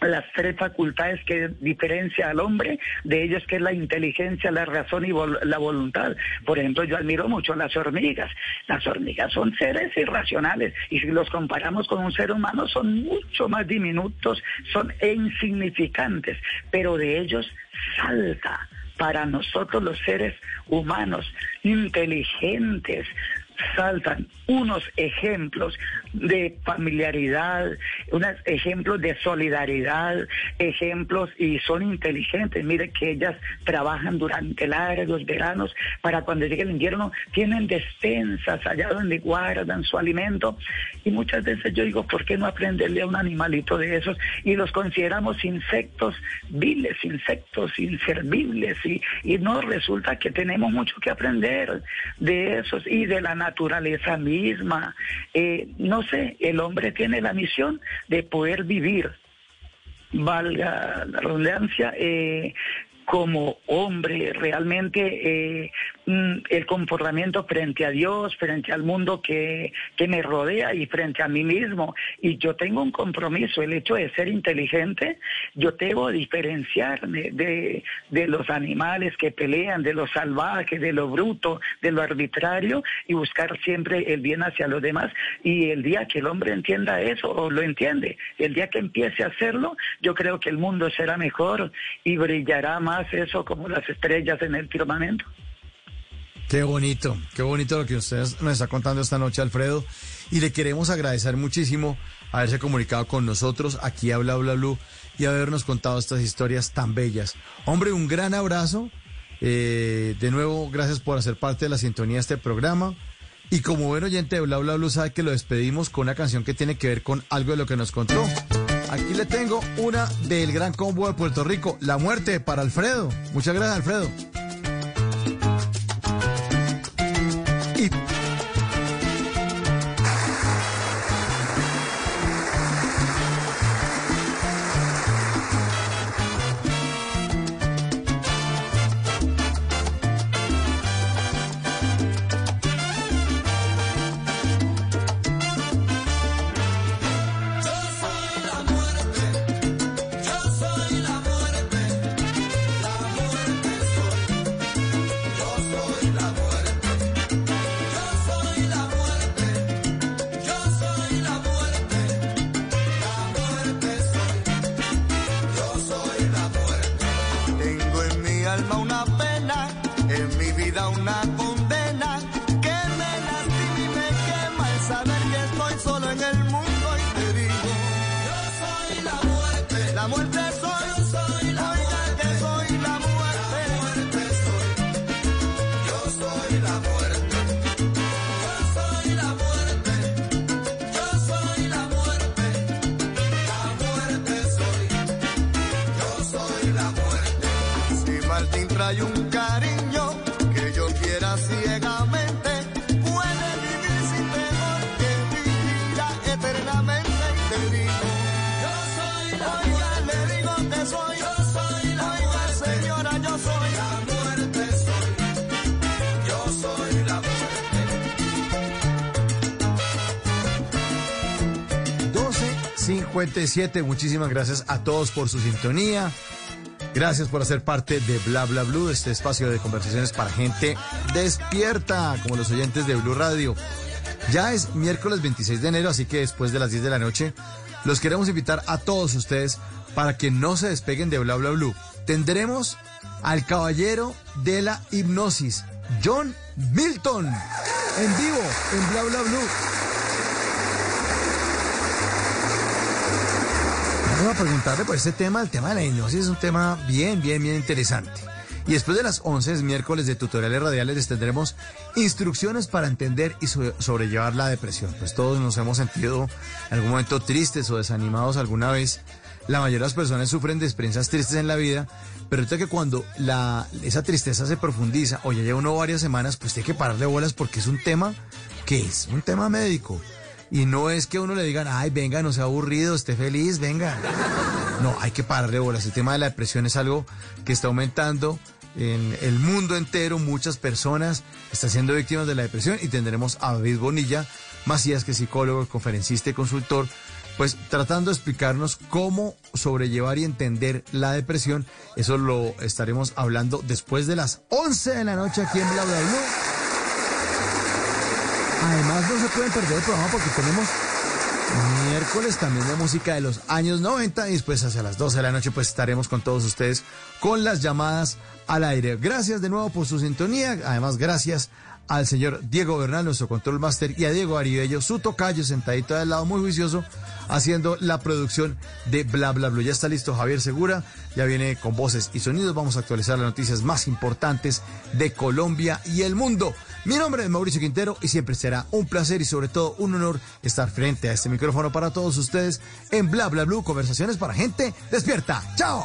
las tres facultades que diferencia al hombre de ellos que es la inteligencia, la razón y la voluntad. Por ejemplo, yo admiro mucho las hormigas. Las hormigas son seres irracionales y si los comparamos con un ser humano son mucho más diminutos, son insignificantes, pero de ellos salta para nosotros los seres humanos inteligentes, saltan unos ejemplos de familiaridad, unos ejemplos de solidaridad, ejemplos y son inteligentes. Mire que ellas trabajan durante largos veranos para cuando llegue el invierno tienen despensas allá donde guardan su alimento y muchas veces yo digo, ¿por qué no aprenderle a un animalito de esos? Y los consideramos insectos viles, insectos inservibles y, y no resulta que tenemos mucho que aprender de esos y de la naturaleza misma. Eh, no sé, el hombre tiene la misión de poder vivir, valga la redundancia, eh, como hombre, realmente eh, el comportamiento frente a Dios, frente al mundo que, que me rodea y frente a mí mismo. Y yo tengo un compromiso, el hecho de ser inteligente, yo debo diferenciarme de, de los animales que pelean, de lo salvaje, de lo bruto, de lo arbitrario y buscar siempre el bien hacia los demás. Y el día que el hombre entienda eso, o lo entiende, el día que empiece a hacerlo, yo creo que el mundo será mejor y brillará más eso como las estrellas en el firmamento. Qué bonito, qué bonito lo que ustedes nos está contando esta noche, Alfredo. Y le queremos agradecer muchísimo haberse comunicado con nosotros aquí a Bla Bla Blue y habernos contado estas historias tan bellas. Hombre, un gran abrazo. Eh, de nuevo, gracias por hacer parte de la sintonía de este programa. Y como buen oyente de Bla Bla Blue, sabe que lo despedimos con una canción que tiene que ver con algo de lo que nos contó. Aquí le tengo una del Gran Combo de Puerto Rico, La Muerte para Alfredo. Muchas gracias, Alfredo. 12.57, muchísimas gracias a todos por su sintonía. Gracias por hacer parte de Bla Bla Blue, este espacio de conversaciones para gente despierta, como los oyentes de Blue Radio. Ya es miércoles 26 de enero, así que después de las 10 de la noche, los queremos invitar a todos ustedes para que no se despeguen de Bla Bla Blue. Tendremos al caballero de la hipnosis, John Milton, en vivo en Bla Bla Blue. Vamos a preguntarle por este tema, el tema de la hipnosis es un tema bien, bien, bien interesante. Y después de las 11 es miércoles de tutoriales radiales les tendremos instrucciones para entender y so- sobrellevar la depresión. Pues todos nos hemos sentido en algún momento tristes o desanimados alguna vez. La mayoría de las personas sufren de experiencias tristes en la vida, pero resulta que cuando la, esa tristeza se profundiza o ya lleva uno varias semanas, pues tiene que pararle bolas porque es un tema que es un tema médico. Y no es que uno le digan, ay, venga, no sea aburrido, esté feliz, venga. No, hay que pararle bolas. El tema de la depresión es algo que está aumentando en el mundo entero. Muchas personas están siendo víctimas de la depresión y tendremos a David Bonilla Macías, que es psicólogo, conferencista y consultor, pues tratando de explicarnos cómo sobrellevar y entender la depresión. Eso lo estaremos hablando después de las 11 de la noche aquí en Bla. Además, no se pueden perder el programa porque tenemos miércoles también de música de los años 90 y después hacia las 12 de la noche pues estaremos con todos ustedes con las llamadas al aire. Gracias de nuevo por su sintonía, además gracias al señor Diego Bernal, nuestro control master, y a Diego Aribello, su tocayo, sentadito al lado, muy juicioso, haciendo la producción de Bla Bla Blue. Ya está listo Javier Segura, ya viene con voces y sonidos. Vamos a actualizar las noticias más importantes de Colombia y el mundo. Mi nombre es Mauricio Quintero y siempre será un placer y sobre todo un honor estar frente a este micrófono para todos ustedes en Bla Bla Blue, conversaciones para gente despierta. ¡Chao!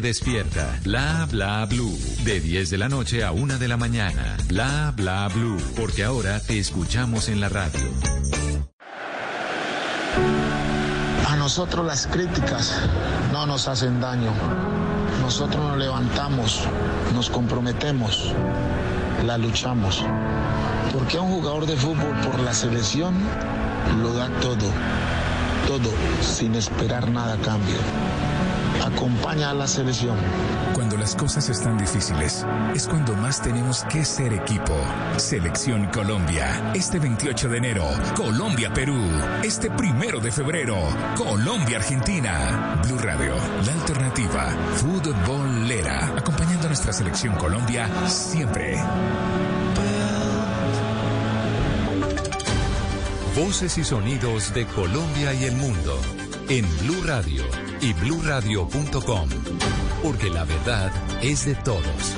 despierta. Bla bla blue. De 10 de la noche a 1 de la mañana. Bla bla blue. Porque ahora te escuchamos en la radio. A nosotros las críticas no nos hacen daño. Nosotros nos levantamos, nos comprometemos, la luchamos. Porque a un jugador de fútbol por la selección lo da todo, todo, sin esperar nada a cambio. Acompaña a la selección. Cuando las cosas están difíciles, es cuando más tenemos que ser equipo. Selección Colombia. Este 28 de enero, Colombia-Perú. Este primero de febrero, Colombia-Argentina. Blue Radio, la alternativa. Futbolera. Acompañando a nuestra selección Colombia siempre. Voces y sonidos de Colombia y el mundo en Blue Radio y bluradio.com. Porque la verdad es de todos.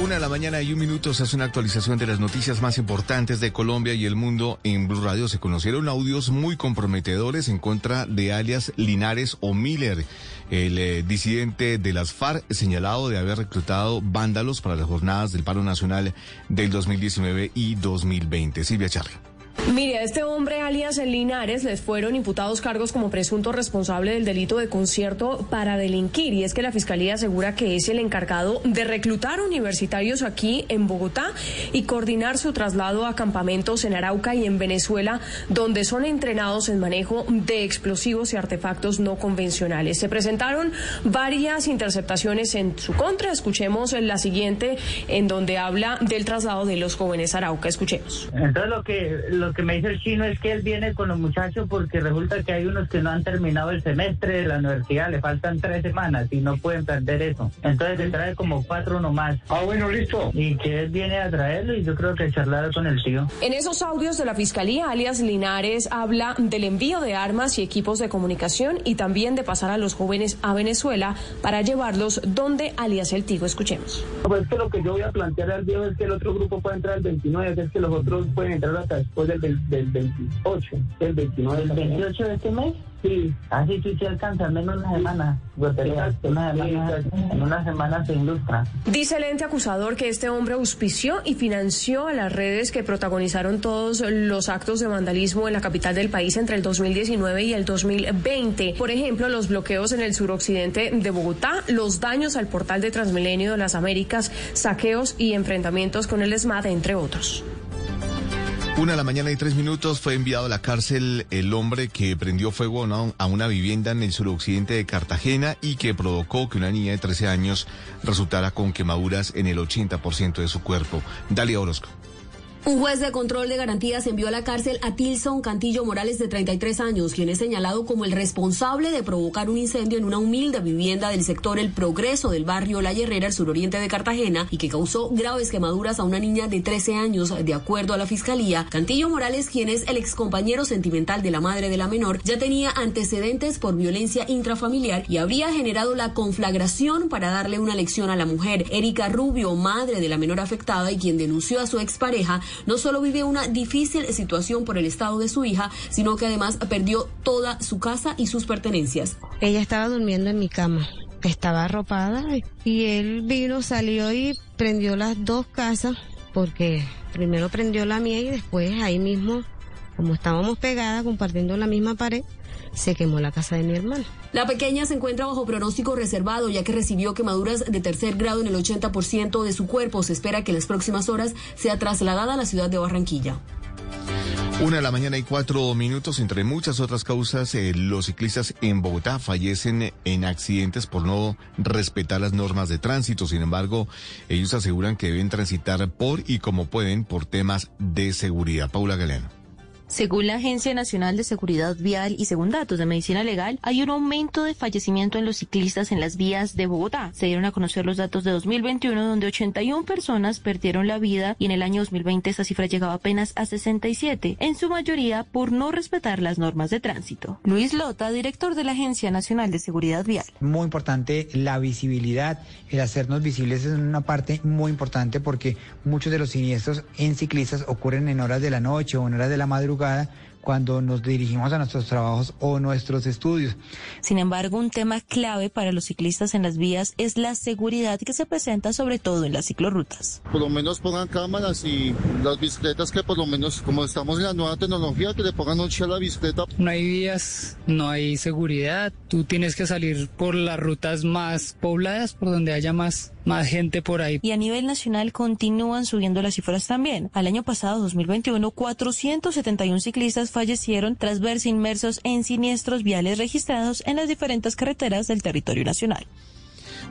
Una de la mañana y un minuto se hace una actualización de las noticias más importantes de Colombia y el mundo en Blue Radio. Se conocieron audios muy comprometedores en contra de alias Linares o Miller, el eh, disidente de las FARC, señalado de haber reclutado vándalos para las jornadas del paro nacional del 2019 y 2020. Silvia Charri. Mire, a este hombre, alias en Linares, les fueron imputados cargos como presunto responsable del delito de concierto para delinquir. Y es que la fiscalía asegura que es el encargado de reclutar universitarios aquí en Bogotá y coordinar su traslado a campamentos en Arauca y en Venezuela, donde son entrenados en manejo de explosivos y artefactos no convencionales. Se presentaron varias interceptaciones en su contra. Escuchemos la siguiente, en donde habla del traslado de los jóvenes Arauca. Escuchemos. Entonces lo que que me dice el chino es que él viene con los muchachos porque resulta que hay unos que no han terminado el semestre de la universidad, le faltan tres semanas y no pueden perder eso. Entonces le trae como cuatro nomás. Ah, bueno, listo. Y que él viene a traerlo y yo creo que charlar con el tío. En esos audios de la Fiscalía, alias Linares habla del envío de armas y equipos de comunicación y también de pasar a los jóvenes a Venezuela para llevarlos donde alias El Tigo. Escuchemos. Pues es que lo que yo voy a plantear al viejo es que el otro grupo puede entrar el 29, que es que los otros pueden entrar hasta después del, del, del 28, del 29. ¿El 28 de este mes? Sí. Así sí se alcanza, al menos una semana. Exacto. Una semana, en una semana se ilustra. Dice el ente acusador que este hombre auspició y financió a las redes que protagonizaron todos los actos de vandalismo en la capital del país entre el 2019 y el 2020. Por ejemplo, los bloqueos en el suroccidente de Bogotá, los daños al portal de Transmilenio de las Américas, saqueos y enfrentamientos con el ESMAD, entre otros. Una de la mañana y tres minutos fue enviado a la cárcel el hombre que prendió fuego a una vivienda en el suroccidente de Cartagena y que provocó que una niña de 13 años resultara con quemaduras en el 80% de su cuerpo. Dalia Orozco. Un juez de control de garantías envió a la cárcel a Tilson Cantillo Morales de 33 años, quien es señalado como el responsable de provocar un incendio en una humilde vivienda del sector El Progreso del barrio La Herrera, al suroriente de Cartagena, y que causó graves quemaduras a una niña de 13 años. De acuerdo a la fiscalía, Cantillo Morales, quien es el excompañero sentimental de la madre de la menor, ya tenía antecedentes por violencia intrafamiliar y habría generado la conflagración para darle una lección a la mujer. Erika Rubio, madre de la menor afectada y quien denunció a su expareja, no solo vive una difícil situación por el estado de su hija, sino que además perdió toda su casa y sus pertenencias. Ella estaba durmiendo en mi cama, estaba arropada y él vino, salió y prendió las dos casas porque primero prendió la mía y después ahí mismo, como estábamos pegadas compartiendo la misma pared, se quemó la casa de mi hermana. La pequeña se encuentra bajo pronóstico reservado ya que recibió quemaduras de tercer grado en el 80% de su cuerpo. Se espera que en las próximas horas sea trasladada a la ciudad de Barranquilla. Una de la mañana y cuatro minutos. Entre muchas otras causas, eh, los ciclistas en Bogotá fallecen en accidentes por no respetar las normas de tránsito. Sin embargo, ellos aseguran que deben transitar por y como pueden por temas de seguridad. Paula Galeano. Según la Agencia Nacional de Seguridad Vial y según datos de Medicina Legal, hay un aumento de fallecimiento en los ciclistas en las vías de Bogotá. Se dieron a conocer los datos de 2021, donde 81 personas perdieron la vida y en el año 2020 esa cifra llegaba apenas a 67, en su mayoría por no respetar las normas de tránsito. Luis Lota, director de la Agencia Nacional de Seguridad Vial. Muy importante la visibilidad, el hacernos visibles es una parte muy importante porque muchos de los siniestros en ciclistas ocurren en horas de la noche o en horas de la madrugada cuando nos dirigimos a nuestros trabajos o nuestros estudios. Sin embargo, un tema clave para los ciclistas en las vías es la seguridad que se presenta sobre todo en las ciclorrutas. Por lo menos pongan cámaras y las bicicletas que por lo menos, como estamos en la nueva tecnología, que le pongan noche a la bicicleta. No hay vías, no hay seguridad. Tú tienes que salir por las rutas más pobladas, por donde haya más Y a nivel nacional continúan subiendo las cifras también. Al año pasado, 2021, 471 ciclistas fallecieron tras verse inmersos en siniestros viales registrados en las diferentes carreteras del territorio nacional.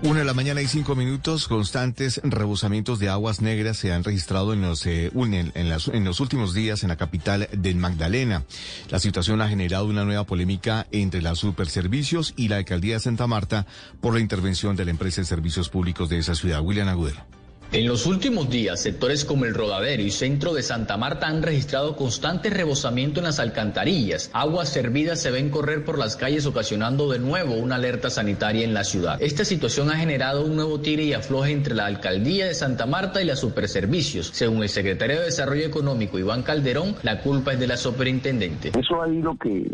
Una de la mañana y cinco minutos, constantes rebosamientos de aguas negras se han registrado en los, eh, en, los últimos días en la capital del Magdalena. La situación ha generado una nueva polémica entre las superservicios y la alcaldía de Santa Marta por la intervención de la empresa de servicios públicos de esa ciudad. William Agudelo. En los últimos días, sectores como el Rodadero y Centro de Santa Marta han registrado constante rebosamiento en las alcantarillas. Aguas servidas se ven correr por las calles ocasionando de nuevo una alerta sanitaria en la ciudad. Esta situación ha generado un nuevo tire y afloje entre la alcaldía de Santa Marta y las superservicios. Según el secretario de Desarrollo Económico Iván Calderón, la culpa es de la superintendente. Eso ahí lo que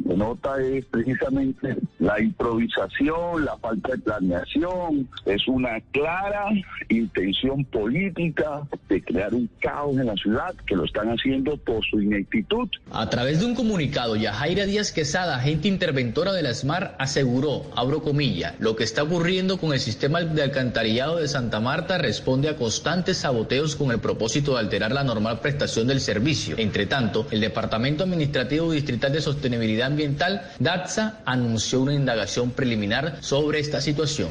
denota es precisamente la improvisación, la falta de planeación, es una clara intención política de crear un caos en la ciudad que lo están haciendo por su ineptitud. A través de un comunicado, Yajaira Díaz Quesada, agente interventora de la SMAR, aseguró, abro comilla, lo que está ocurriendo con el sistema de alcantarillado de Santa Marta responde a constantes saboteos con el propósito de alterar la normal prestación del servicio. Entre tanto, el Departamento Administrativo Distrital de Sostenibilidad Ambiental, DATSA, anunció una indagación preliminar sobre esta situación.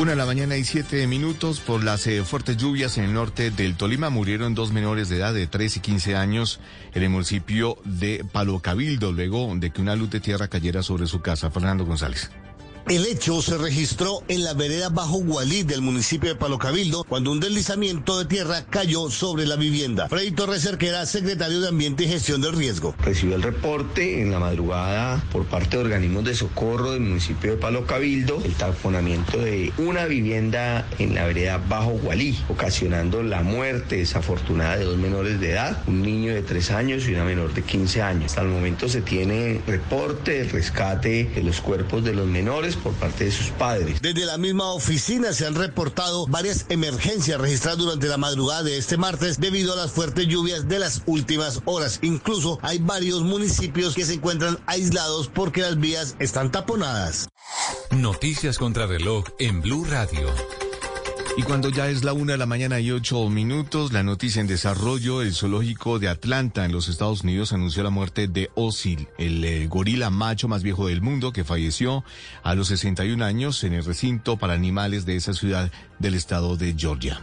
Una de la mañana y siete minutos por las eh, fuertes lluvias en el norte del Tolima murieron dos menores de edad de 3 y 15 años en el municipio de Palo Cabildo luego de que una luz de tierra cayera sobre su casa. Fernando González. El hecho se registró en la vereda Bajo Gualí del municipio de Palo Cabildo cuando un deslizamiento de tierra cayó sobre la vivienda. Freddy Torres Cerquera, secretario de Ambiente y Gestión del Riesgo. Recibió el reporte en la madrugada por parte de organismos de socorro del municipio de Palo Cabildo el taponamiento de una vivienda en la vereda Bajo Gualí, ocasionando la muerte desafortunada de dos menores de edad, un niño de 3 años y una menor de 15 años. Hasta el momento se tiene reporte rescate de los cuerpos de los menores por parte de sus padres. Desde la misma oficina se han reportado varias emergencias registradas durante la madrugada de este martes debido a las fuertes lluvias de las últimas horas. Incluso hay varios municipios que se encuentran aislados porque las vías están taponadas. Noticias contra reloj en Blue Radio. Y cuando ya es la una de la mañana y ocho minutos, la noticia en desarrollo, el zoológico de Atlanta en los Estados Unidos anunció la muerte de Osil, el eh, gorila macho más viejo del mundo que falleció a los 61 años en el recinto para animales de esa ciudad del estado de Georgia.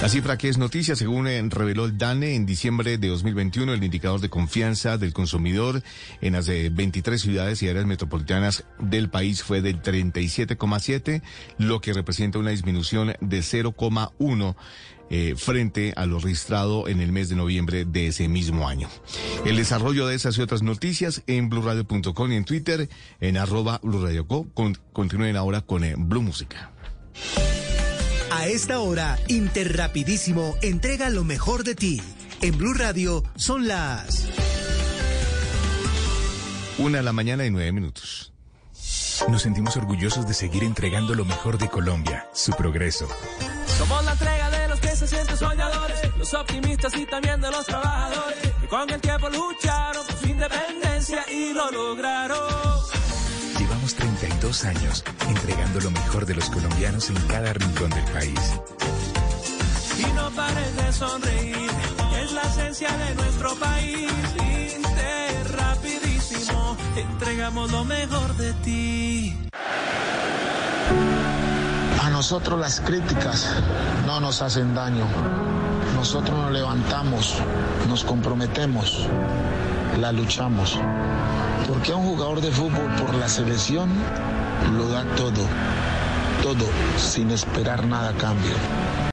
La cifra que es noticia, según eh, reveló el DANE en diciembre de 2021, el indicador de confianza del consumidor en las eh, 23 ciudades y áreas metropolitanas del país fue del 37,7, lo que representa una disminución de 0,1 eh, frente a lo registrado en el mes de noviembre de ese mismo año. El desarrollo de esas y otras noticias en blurradio.com y en Twitter en arroba blurradioco. Con, continúen ahora con eh, Blue Música. A esta hora, Interrapidísimo entrega lo mejor de ti. En Blue Radio son las... Una de la mañana y nueve minutos. Nos sentimos orgullosos de seguir entregando lo mejor de Colombia, su progreso. Somos la entrega de los que se sienten soñadores, los optimistas y también de los trabajadores, que con el tiempo lucharon por su independencia y lo lograron. Llevamos 32 años entregando lo mejor de los colombianos en cada rincón del país. Y no pares de sonreír, es la esencia de nuestro país. Inter rapidísimo, entregamos lo mejor de ti. A nosotros las críticas no nos hacen daño. Nosotros nos levantamos, nos comprometemos, la luchamos. Porque un jugador de fútbol por la selección lo da todo, todo sin esperar nada a cambio.